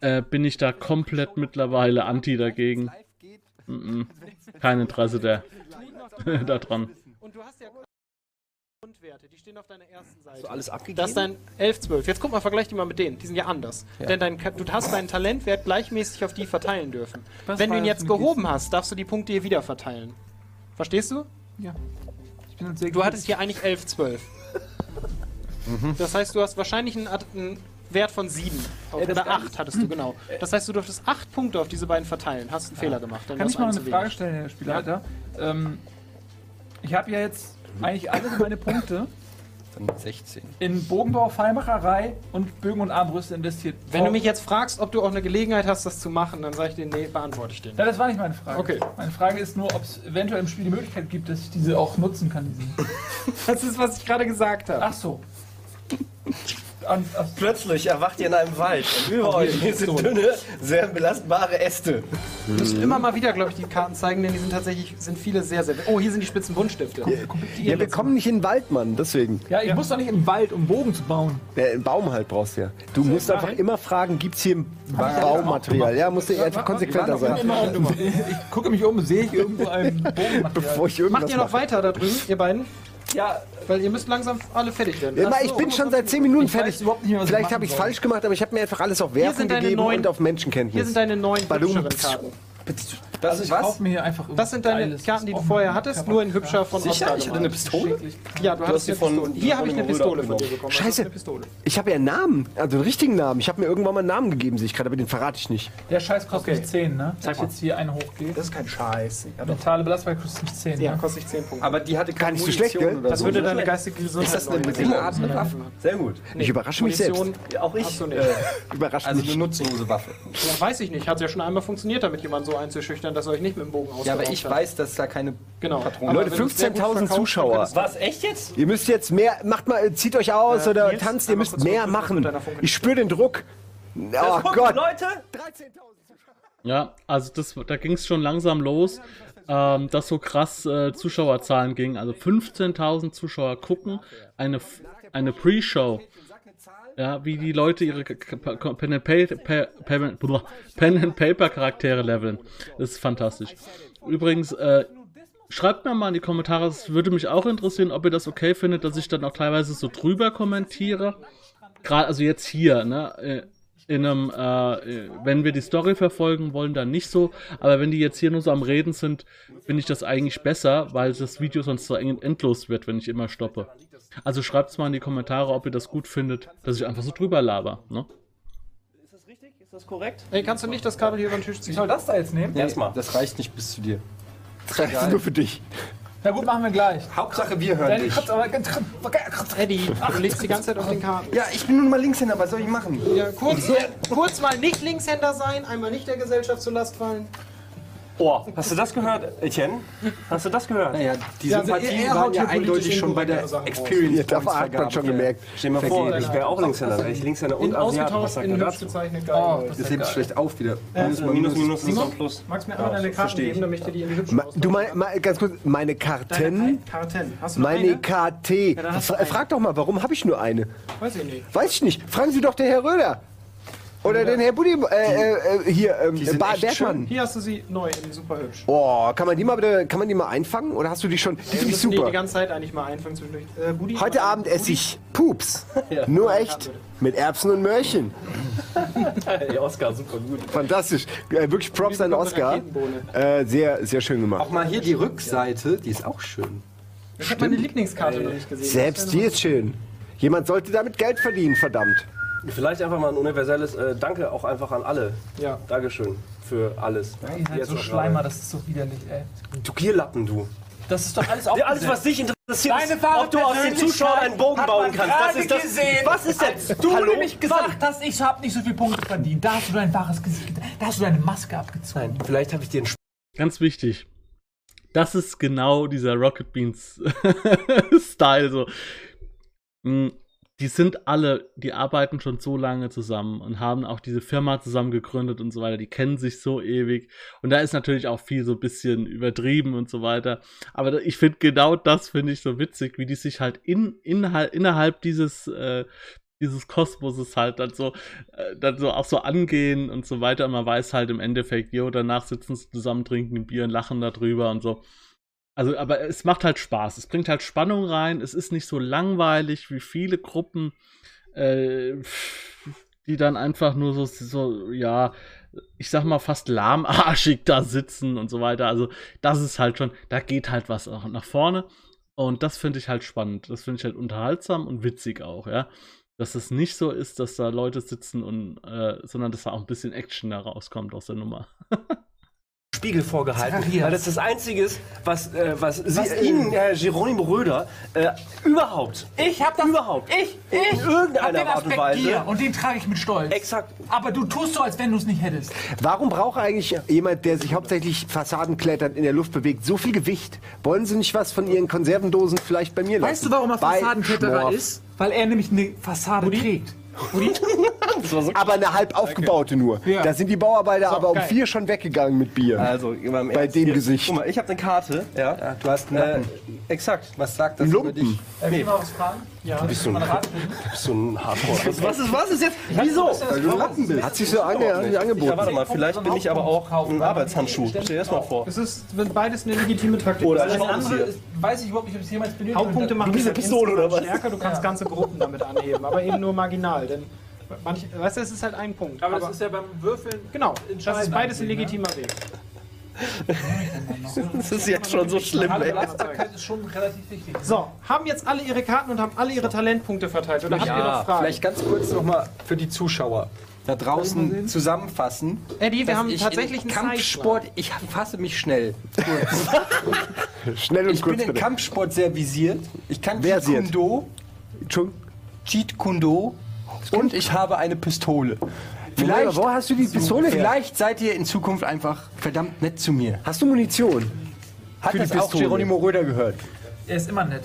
äh, bin ich da komplett mittlerweile anti dagegen. Mm -mm. Kein Interesse der, [LAUGHS] da dran. Und du hast ja Grundwerte, die stehen auf deiner ersten Seite. So alles abgegeben? Das ist dein 11, 12. Jetzt guck mal, vergleich die mal mit denen. Die sind ja anders. Denn dein, du hast deinen Talentwert gleichmäßig auf die verteilen dürfen. Was Wenn du ihn das jetzt gehoben hast, darfst du die Punkte hier wieder verteilen. Verstehst du? Ja. Ich bin sehr Du hattest hier eigentlich 11, 12. [LAUGHS] Das heißt, du hast wahrscheinlich einen, einen Wert von 7. das Oder kann 8 hattest du, genau. Das heißt, du durftest 8 Punkte auf diese beiden verteilen. Hast einen Fehler gemacht. Dann Kann ich mal eine Frage stellen, Herr Spielleiter? Ähm, ich habe ja jetzt eigentlich alle meine Punkte Dann 16. in Bogenbau, Pfeilmacherei und Bögen und Armbrüste investiert. Wenn du mich jetzt fragst, ob du auch eine Gelegenheit hast, das zu machen, dann sage ich dir, nee, beantworte ich dir nicht. Ja, das war nicht meine Frage. Okay. Meine Frage ist nur, ob es eventuell im Spiel die Möglichkeit gibt, dass ich diese auch nutzen kann. [LAUGHS] Das ist, was ich gerade gesagt habe. Ach so. [LAUGHS] Und, ach, Plötzlich erwacht ihr in einem Wald. Und über euch hier sind dünne, sehr belastbare Äste. Müssen immer mal wieder, glaube ich, die Karten zeigen, denn die sind tatsächlich, sind viele sehr, sehr. Oh, hier sind die spitzen Buntstifte. Ja, wir kommen nicht in den Wald, Mann, deswegen. ja, ich muss doch nicht im Wald, um Bogen zu bauen. Ja, einen Baum halt brauchst du ja. Du musst einfach immer fragen, gibt's hier Baummaterial? Ja, musst du einfach konsequenter sein. Ich gucke mich um, sehe ich irgendwo ein [LAUGHS] Bogenmaterial. Bevor ich irgendwas Macht ihr noch mache. weiter da drüben, ihr beiden? Ja, Weil ihr müsst langsam alle fertig werden. Ja, ich bin schon seit 10 Minuten fertig. mehr, Vielleicht habe ich soll. falsch gemacht, aber ich habe mir einfach alles auf Werfen gegeben neuen- und auf Menschenkenntnis. Hier sind deine neuen Badum. Karten. also ich kaufe mir hier einfach Das sind deine Geiles, Karten, die du was vorher hattest, nur in hübscher von Sicher? Oscar Ich hatte eine. Pistole? Ja, du, hattest die eine von- Pistole. Hier habe ich eine von Pistole von dir bekommen. Scheiße. Das. Ich habe ja einen Namen, also einen richtigen Namen. Ich habe mir irgendwann mal einen Namen gegeben, sehe ich gerade, aber den verrate ich nicht. Der Scheiß kostet Okay. nicht 10, ne? Wenn ich jetzt hier einen hochgehe. Das ist kein Scheiß. Ja. Mentale Belastbarkeit kostet nicht 10. ja ne? kostet nicht 10 Punkte. Aber die hatte keine nicht so schlecht, gell? das würde deine geistige Gesundheit Ist das eine neu begegnende Waffe? Sehr gut. Ich überrasche mich selbst. Auch ich. du. [LAUGHS] Überrascht Also mich. eine nutzlose Waffe. Weiß ich nicht. Hat ja schon einmal funktioniert, damit jemanden so einzuschüchtern, dass er euch nicht mit dem Bogen ausgeraubt Ja, aber ich hat. weiß, dass da keine Genau. Patronen Leute, wenn du es sehr gut 15.000 verkaufst, dann Zuschauer. Was, echt jetzt? Ihr müsst jetzt mehr, macht mal, zieht euch aus Äh, oder Nils, tanzt, ihr müsst mehr machen. Ich spüre den Druck. Oh Guck, Gott. Leute! 13.000 Ja, also das, da ging es schon langsam los, ähm, dass so krass äh, Zuschauerzahlen gingen. Also 15.000 Zuschauer gucken, eine, eine Pre-Show. Ja, wie die Leute ihre Pen and, Paper Charaktere leveln. Das ist fantastisch. Übrigens, äh, schreibt mir mal in die Kommentare, es würde mich auch interessieren, ob ihr das okay findet, dass ich dann auch teilweise so drüber kommentiere. Gerade, also jetzt hier, ne? In einem, äh, wenn wir die Story verfolgen wollen, dann nicht so. Aber wenn die jetzt hier nur so am Reden sind, finde ich das eigentlich besser, weil das Video sonst so endlos wird, wenn ich immer stoppe. Also schreibt's mal in die Kommentare, ob ihr das gut findet, dass ich einfach so drüber laber. Ne? Ist das richtig? Ist das korrekt? Ey, kannst du nicht das Kabel hier über den Tisch Ich ziehen? soll das da jetzt nehmen? Erstmal. Das reicht nicht bis zu dir. Das ist nur für dich. Na gut, machen wir gleich. Hauptsache wir hören dich. Eddie, du legst die ganze Zeit auf den Karten. Ja, ich bin nun mal Linkshänder, was soll ich machen? Ja, kurz, kurz mal nicht Linkshänder sein, einmal nicht der Gesellschaft zur Last fallen. Oh, hast du das gehört, Etienne? Hast du das gehört? Naja, die Ja, Sympathien er- er waren ja eindeutig schon bei der Sachen. Experience Ja, da hat man schon gemerkt. Stell dir mal vor, ich wäre auch Linkshänder, wäre ich Linkshänder und In Asiat. ausgetauscht, Was sagt. Oh, das Das hebt schlecht auf wieder. Minus, minus, minus, nicht am Plus. Magst du mir einmal deine Karten geben, damit ich dir die in die hübschen Ma, du mein, mal, ganz kurz, meine Karten, Karten. Hast du noch meine eine? KT. Frag doch mal, warum habe ich nur eine? Weiß ich nicht. Weiß ich nicht. Fragen Sie doch den Herr Röder. Oder den Herr Buddy, äh, äh, hier, ähm, Bar Bergmann. Hier hast du sie neu, in super hübsch. Oh, kann man die mal bitte, kann man die mal einfangen? Oder hast du die schon? Die Wir finde ich müssen die super. die ganze Zeit eigentlich mal einfangen zwischendurch. Äh, Budi, Heute Abend esse ich Pups. Nur echt. Mit Erbsen und Möhrchen. [LAUGHS] Ey, Oscar, super gut. Fantastisch. Äh, wirklich Props an Oscar. Äh, sehr, sehr schön gemacht. Auch mal hier die Rückseite, die ist auch schön. Ich habe meine Lieblingskarte noch nicht gesehen. Selbst die ist schön. Jemand sollte damit Geld verdienen, verdammt. Vielleicht einfach mal ein universelles äh, Danke auch einfach an alle. Ja. Dankeschön für alles. Ihr seid Jetzt so Schleimer, gerade. das ist so widerlich, ey. Du Gierlappen, du. Das ist doch alles auch. Ja, alles, was dich interessiert, Deine ist, ob du aus den Zuschauern einen Bogen bauen kannst. Das gerade ist das. gesehen, was ist denn? du Hallo? nämlich gesagt hast, ich habe nicht so viele Punkte verdient. Da hast du dein wahres Gesicht, da hast du deine Maske abgezogen. Nein, vielleicht habe ich dir einen Ganz wichtig. Das ist genau dieser Rocket Beans [LAUGHS] Style. So. Mm, Die sind alle, die arbeiten schon so lange zusammen und haben auch diese Firma zusammen gegründet und so weiter. Die kennen sich so ewig. Und da ist natürlich auch viel so ein bisschen übertrieben und so weiter. Aber ich finde genau das finde ich so witzig, wie die sich halt in, innerhalb, innerhalb dieses, äh, dieses Kosmoses halt dann so, äh, dann so auch so angehen und so weiter. Und man weiß halt im Endeffekt, jo, danach sitzen sie zusammen, trinken ein Bier und lachen darüber und so. Also, aber es macht halt Spaß. Es bringt halt Spannung rein. Es ist nicht so langweilig wie viele Gruppen, äh, die dann einfach nur so, so, ja, ich sag mal fast lahmarschig da sitzen und so weiter. Also, das ist halt schon, da geht halt was auch nach vorne. Und das finde ich halt spannend. Das finde ich halt unterhaltsam und witzig auch, ja. Dass es nicht so ist, dass da Leute sitzen und, äh, sondern dass da auch ein bisschen Action da rauskommt aus der Nummer. [LAUGHS] Spiegel vorgehalten, Zacharias. weil das das Einzige ist, was, äh, was, Sie, Was Ihnen, Herr Geronimo Röder, äh, überhaupt, Ich hab das. überhaupt, Ich, in ich. irgendeiner hab den Art und Aspekt Weise, Gier und den trage ich mit Stolz. exakt, Aber du tust so, als wenn du es nicht hättest. Warum braucht eigentlich jemand, der sich hauptsächlich Fassaden klettert, in der Luft bewegt, so viel Gewicht? Wollen Sie nicht was von Ihren Konservendosen vielleicht bei mir lassen? Weißt du, warum er Fassadenkletterer ist? Weil er nämlich eine Fassade trägt. [LAUGHS] Aber eine halb aufgebaute nur. Ja. Da sind die Bauarbeiter aber um geil. vier schon weggegangen mit Bier. also Bei dem Gesicht. Guck mal, ich habe eine Karte, ja, Du hast einen äh, exakt, Was sagt das Ein über dich? Lumpen. Äh, nee. mal was fragen? Ja. bist du ein, Mal raten. bist ein Hardcore. Was, ist, was ist jetzt, wieso? Weil du Lappen bist. Hat sich so ange Ja, angeboten. warte mal, vielleicht bin ich aber auch ein Arbeitshandschuh. Stell dir das mal vor. Es ist wenn beides eine legitime Taktik. Oder das ein Das andere ist, weiß ich überhaupt nicht, ob es jemals benötige. Hauptpunkte machen bist halt Pistole, oder was? stärker. Du kannst ganze Gruppen damit anheben, aber eben nur marginal. Denn manche, weißt du, es ist halt ein Punkt. Aber das ist ja beim Würfeln. genau, das ist beides ein ne? legitimer Weg. Das ist jetzt schon so schlimm, ey. Belastbarkeit ist schon relativ wichtig. So, haben jetzt alle ihre Karten und haben alle ihre Talentpunkte verteilt? Oder habt ihr noch Fragen? vielleicht ganz kurz nochmal für die Zuschauer da draußen zusammenfassen. Eddie, wir haben ich tatsächlich in einen Kampfsport, ich fasse mich schnell. [LAUGHS] Schnell und Ich kurz bin in bitte. Kampfsport sehr visiert. Ich kann Versiert. Jeet Entschuldigung. Jeet Kune und ich habe eine Pistole. Vielleicht, wo hast du die Pistole her? vielleicht seid ihr in Zukunft einfach verdammt nett zu mir. Hast du Munition? Hat Für die das auch Pistole. Geronimo Röder gehört? Er ist immer nett.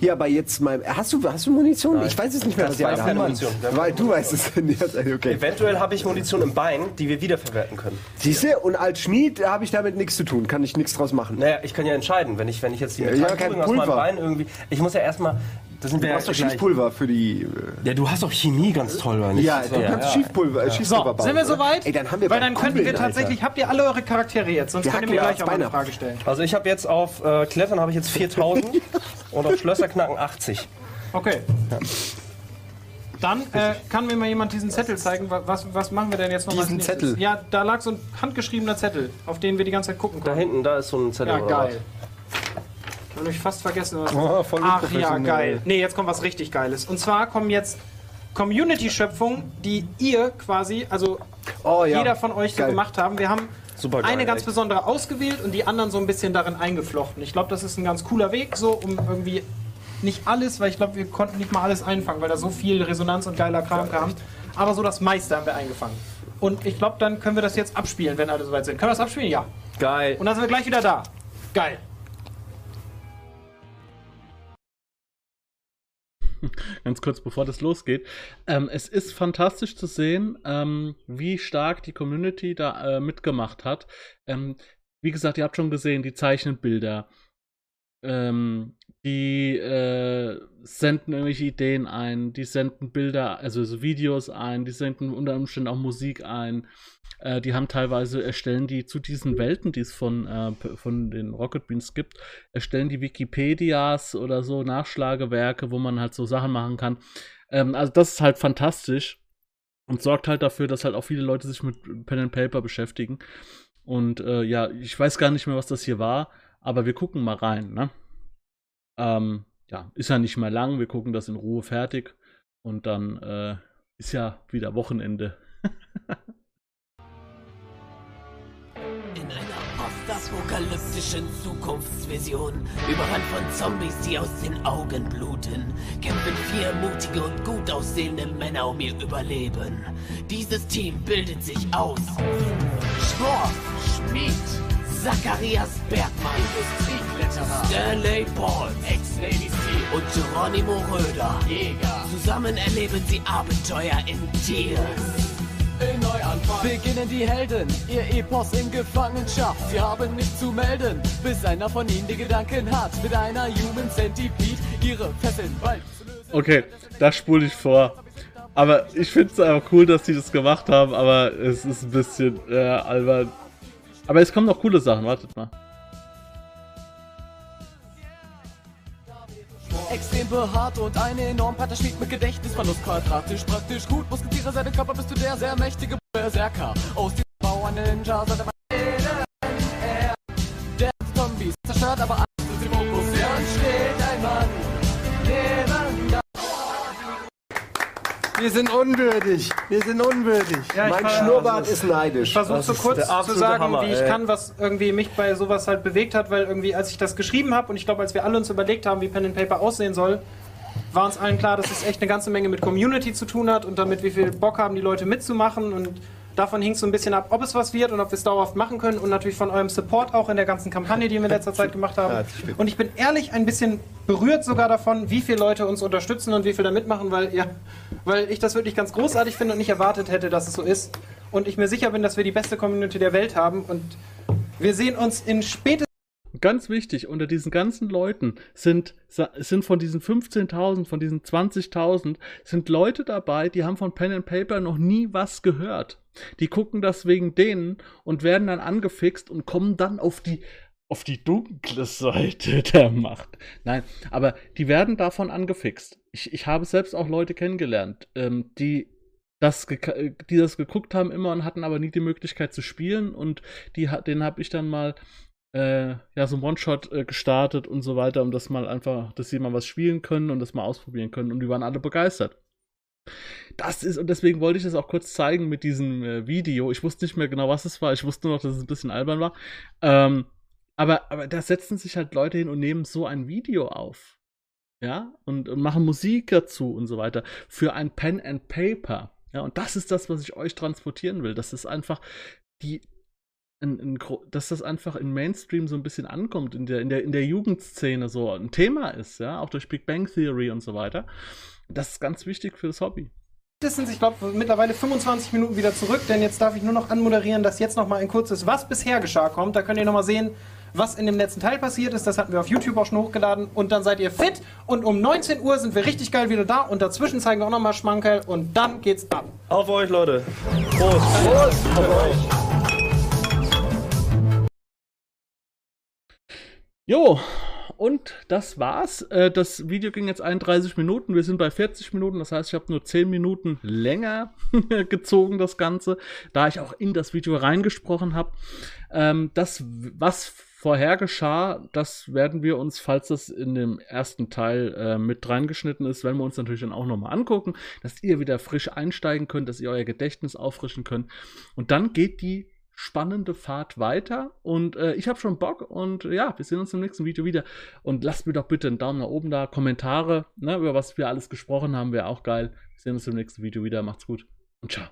Hier, aber jetzt mal. Hast du, hast du Munition? Ich weiß es nicht mehr, was wir ihr haben alle habt. Munition. Haben Weil du weißt es [LAUGHS] nicht. Okay. Eventuell habe ich Munition im Bein, die wir wiederverwerten können. Siehst du, und als Schmied habe ich damit nichts zu tun. Kann ich nichts draus machen. Naja, ich kann ja entscheiden, wenn ich, wenn ich jetzt die Ja, Metallkugeln kein aus meinem. Bein irgendwie. Ich muss ja erstmal. Das sind Du wir brauchst doch gleich. Schießpulver für die. äh, Ja, du hast doch Chemie ganz toll, oder nicht? Ja, du kannst Schießpulver, äh, Schießpulver So, bauen. sind wir soweit? Ey, dann haben wir Weil dann könnten wir tatsächlich, Alter. habt ihr alle eure Charaktere jetzt? Sonst Wir könnt ihr mir ja gleich auch eine. Frage stellen. Also ich habe jetzt auf äh, Klettern habe ich jetzt 4000 [LAUGHS] und auf Schlösser knacken 80. Okay. Dann äh, kann mir mal jemand diesen Zettel zeigen. Wa- Was, was machen wir denn jetzt noch Diesen? Zettel? Ja, da lag so ein handgeschriebener Zettel, auf den wir die ganze Zeit gucken Da konnten. hinten, da ist so ein Zettel. Ja, oder geil. Ich habe mich fast vergessen. Was Oh, voll Ach ja, geil. Nee, jetzt kommt was richtig Geiles. Und zwar kommen jetzt Community-Schöpfungen, die ihr quasi, also Oh, ja. jeder von euch so Geil. gemacht haben. Wir haben Super geil, eine ganz echt. besondere ausgewählt und die anderen so ein bisschen darin eingeflochten. Ich glaube, das ist ein ganz cooler Weg, so um irgendwie nicht alles, weil ich glaube, wir konnten nicht mal alles einfangen, weil da so viel Resonanz und geiler Kram kam. Aber so das meiste haben wir eingefangen. Und ich glaube, dann können wir das jetzt abspielen, wenn alle soweit sind. Können wir das abspielen? Ja. Geil. Und dann sind wir gleich wieder da. Geil. [LAUGHS] ganz kurz bevor das losgeht. Ähm, es ist fantastisch zu sehen, ähm, wie stark die Community da äh, mitgemacht hat. Ähm, wie gesagt, ihr habt schon gesehen, die zeichnen Bilder. Ähm, die äh, senden irgendwelche Ideen ein, die senden Bilder, also so Videos ein, die senden unter Umständen auch Musik ein. Äh, die haben teilweise, erstellen die zu diesen Welten, die es von, äh, von den Rocket Beans gibt, erstellen die Wikipedias oder so Nachschlagewerke, wo man halt so Sachen machen kann. Ähm, also das ist halt fantastisch und sorgt halt dafür, dass halt auch viele Leute sich mit Pen and Paper beschäftigen. Und äh, ja, ich weiß gar nicht mehr, was das hier war, aber wir gucken mal rein, ne? Ähm, ja, ist ja nicht mehr lang, wir gucken das in Ruhe fertig und dann äh, ist ja wieder Wochenende. [LAUGHS] In einer postapokalyptischen Zukunftsvision, überrannt von Zombies, die aus den Augen bluten, kämpfen vier mutige und gut aussehende Männer um ihr Überleben. Dieses Team bildet sich aus. Schworf, Schmied, Zacharias Bergmann, Industriekletterer, Stanley Paul, Seal und Geronimo Röder. Jäger. Zusammen erleben sie Abenteuer in Tiers. Beginnen die Helden, ihr Epos in Gefangenschaft. Sie haben nichts zu melden, bis einer von ihnen die Gedanken hat, mit einer Human Centipede ihre Fesseln bald zu lösen. Okay, das spule ich vor. Aber ich finde es einfach cool, dass die das gemacht haben, aber es ist ein bisschen äh, albern. Aber es kommen noch coole Sachen, wartet mal. Extrem behaart und eine enorm Pater schmied mit Gedächtnisverlust quadratisch praktisch gut. Musketiere seine Körper bist du der sehr mächtige Berserker. Aus diesem Bau ein Ninja sollte man er, der Zombies zerstört, aber Wir sind unwürdig. Wir sind unwürdig. Ja, Mein Schnurrbart ist neidisch. Ich versuche so kurz zu sagen, Hammer, wie ich ey. kann, was irgendwie mich bei sowas halt bewegt hat, weil irgendwie, als ich das geschrieben habe und ich glaube, als wir alle uns überlegt haben, wie Pen and Paper aussehen soll, war uns allen klar, dass es echt eine ganze Menge mit Community zu tun hat und damit, wie viel Bock haben die Leute mitzumachen und davon hing es so ein bisschen ab, ob es was wird und ob wir es dauerhaft machen können und natürlich von eurem Support auch in der ganzen Kampagne, die wir in letzter Zeit gemacht haben. Und ich bin ehrlich ein bisschen berührt sogar davon, wie viele Leute uns unterstützen und wie viel da mitmachen, weil, ja, weil ich das wirklich ganz großartig finde und nicht erwartet hätte, dass es so ist. Und ich mir sicher bin, dass wir die beste Community der Welt haben und wir sehen uns in spätestens Ganz wichtig, unter diesen ganzen Leuten sind, sind von diesen 15.000, von diesen 20.000, sind Leute dabei, die haben von Pen and Paper noch nie was gehört. Die gucken das wegen denen und werden dann angefixt und kommen dann auf die, auf die dunkle [LAUGHS] Seite der Macht. Nein, aber die werden davon angefixt. Ich, ich habe selbst auch Leute kennengelernt, ähm, die das, die das geguckt haben immer und hatten aber nie die Möglichkeit zu spielen und die, denen habe ich dann mal äh, ja, so ein One-Shot äh, gestartet und so weiter, um das mal einfach, dass sie mal was spielen können und das mal ausprobieren können. Und die waren alle begeistert. Das ist, und deswegen wollte ich das auch kurz zeigen mit diesem äh, Video. Ich wusste nicht mehr genau, was es war. Ich wusste nur noch, dass es ein bisschen albern war. Ähm, aber, aber da setzen sich halt Leute hin und nehmen so ein Video auf. Ja, und, und machen Musik dazu und so weiter. Für ein Pen and Paper. Ja, und das ist das, was ich euch transportieren will. Das ist einfach die, ein, ein, gro- dass das einfach im Mainstream so ein bisschen ankommt, in der, in, der, in der Jugendszene so ein Thema ist, ja, auch durch Big Bang Theory und so weiter. Das ist ganz wichtig für das Hobby. ich glaube, mittlerweile 25 Minuten wieder zurück, denn jetzt darf ich nur noch anmoderieren, dass jetzt noch mal ein kurzes Was bisher geschah kommt. Da könnt ihr noch mal sehen, was in dem letzten Teil passiert ist. Das hatten wir auf YouTube auch schon hochgeladen. Und dann seid ihr fit. Und um 19 Uhr sind wir richtig geil wieder da. Und dazwischen zeigen wir auch noch mal Schmankerl. Und dann geht's ab. Auf euch, Leute. Prost. Prost. Auf euch. Jo, und das war's. Äh, Das Video ging jetzt 31 Minuten. Wir sind bei 40 Minuten. Das heißt, ich habe nur 10 Minuten länger [LAUGHS] gezogen, das Ganze, da ich auch in das Video reingesprochen habe. Ähm, Das, was vorher geschah, das werden wir uns, falls das in dem ersten Teil äh, mit reingeschnitten ist, werden wir uns natürlich dann auch nochmal angucken, dass ihr wieder frisch einsteigen könnt, dass ihr euer Gedächtnis auffrischen könnt. Und dann geht die spannende Fahrt weiter und äh, ich habe schon Bock und ja, wir sehen uns im nächsten Video wieder und lasst mir doch bitte einen Daumen nach oben da, Kommentare, ne, über was wir alles gesprochen haben, wäre auch geil. Wir sehen uns im nächsten Video wieder, macht's gut und ciao.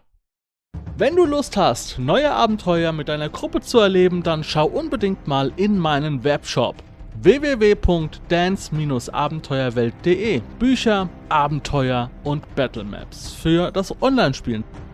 Wenn du Lust hast, neue Abenteuer mit deiner Gruppe zu erleben, dann schau unbedingt mal in meinen Webshop www.dance-abenteuerwelt.de Bücher, Abenteuer und Battlemaps für das Online-Spielen.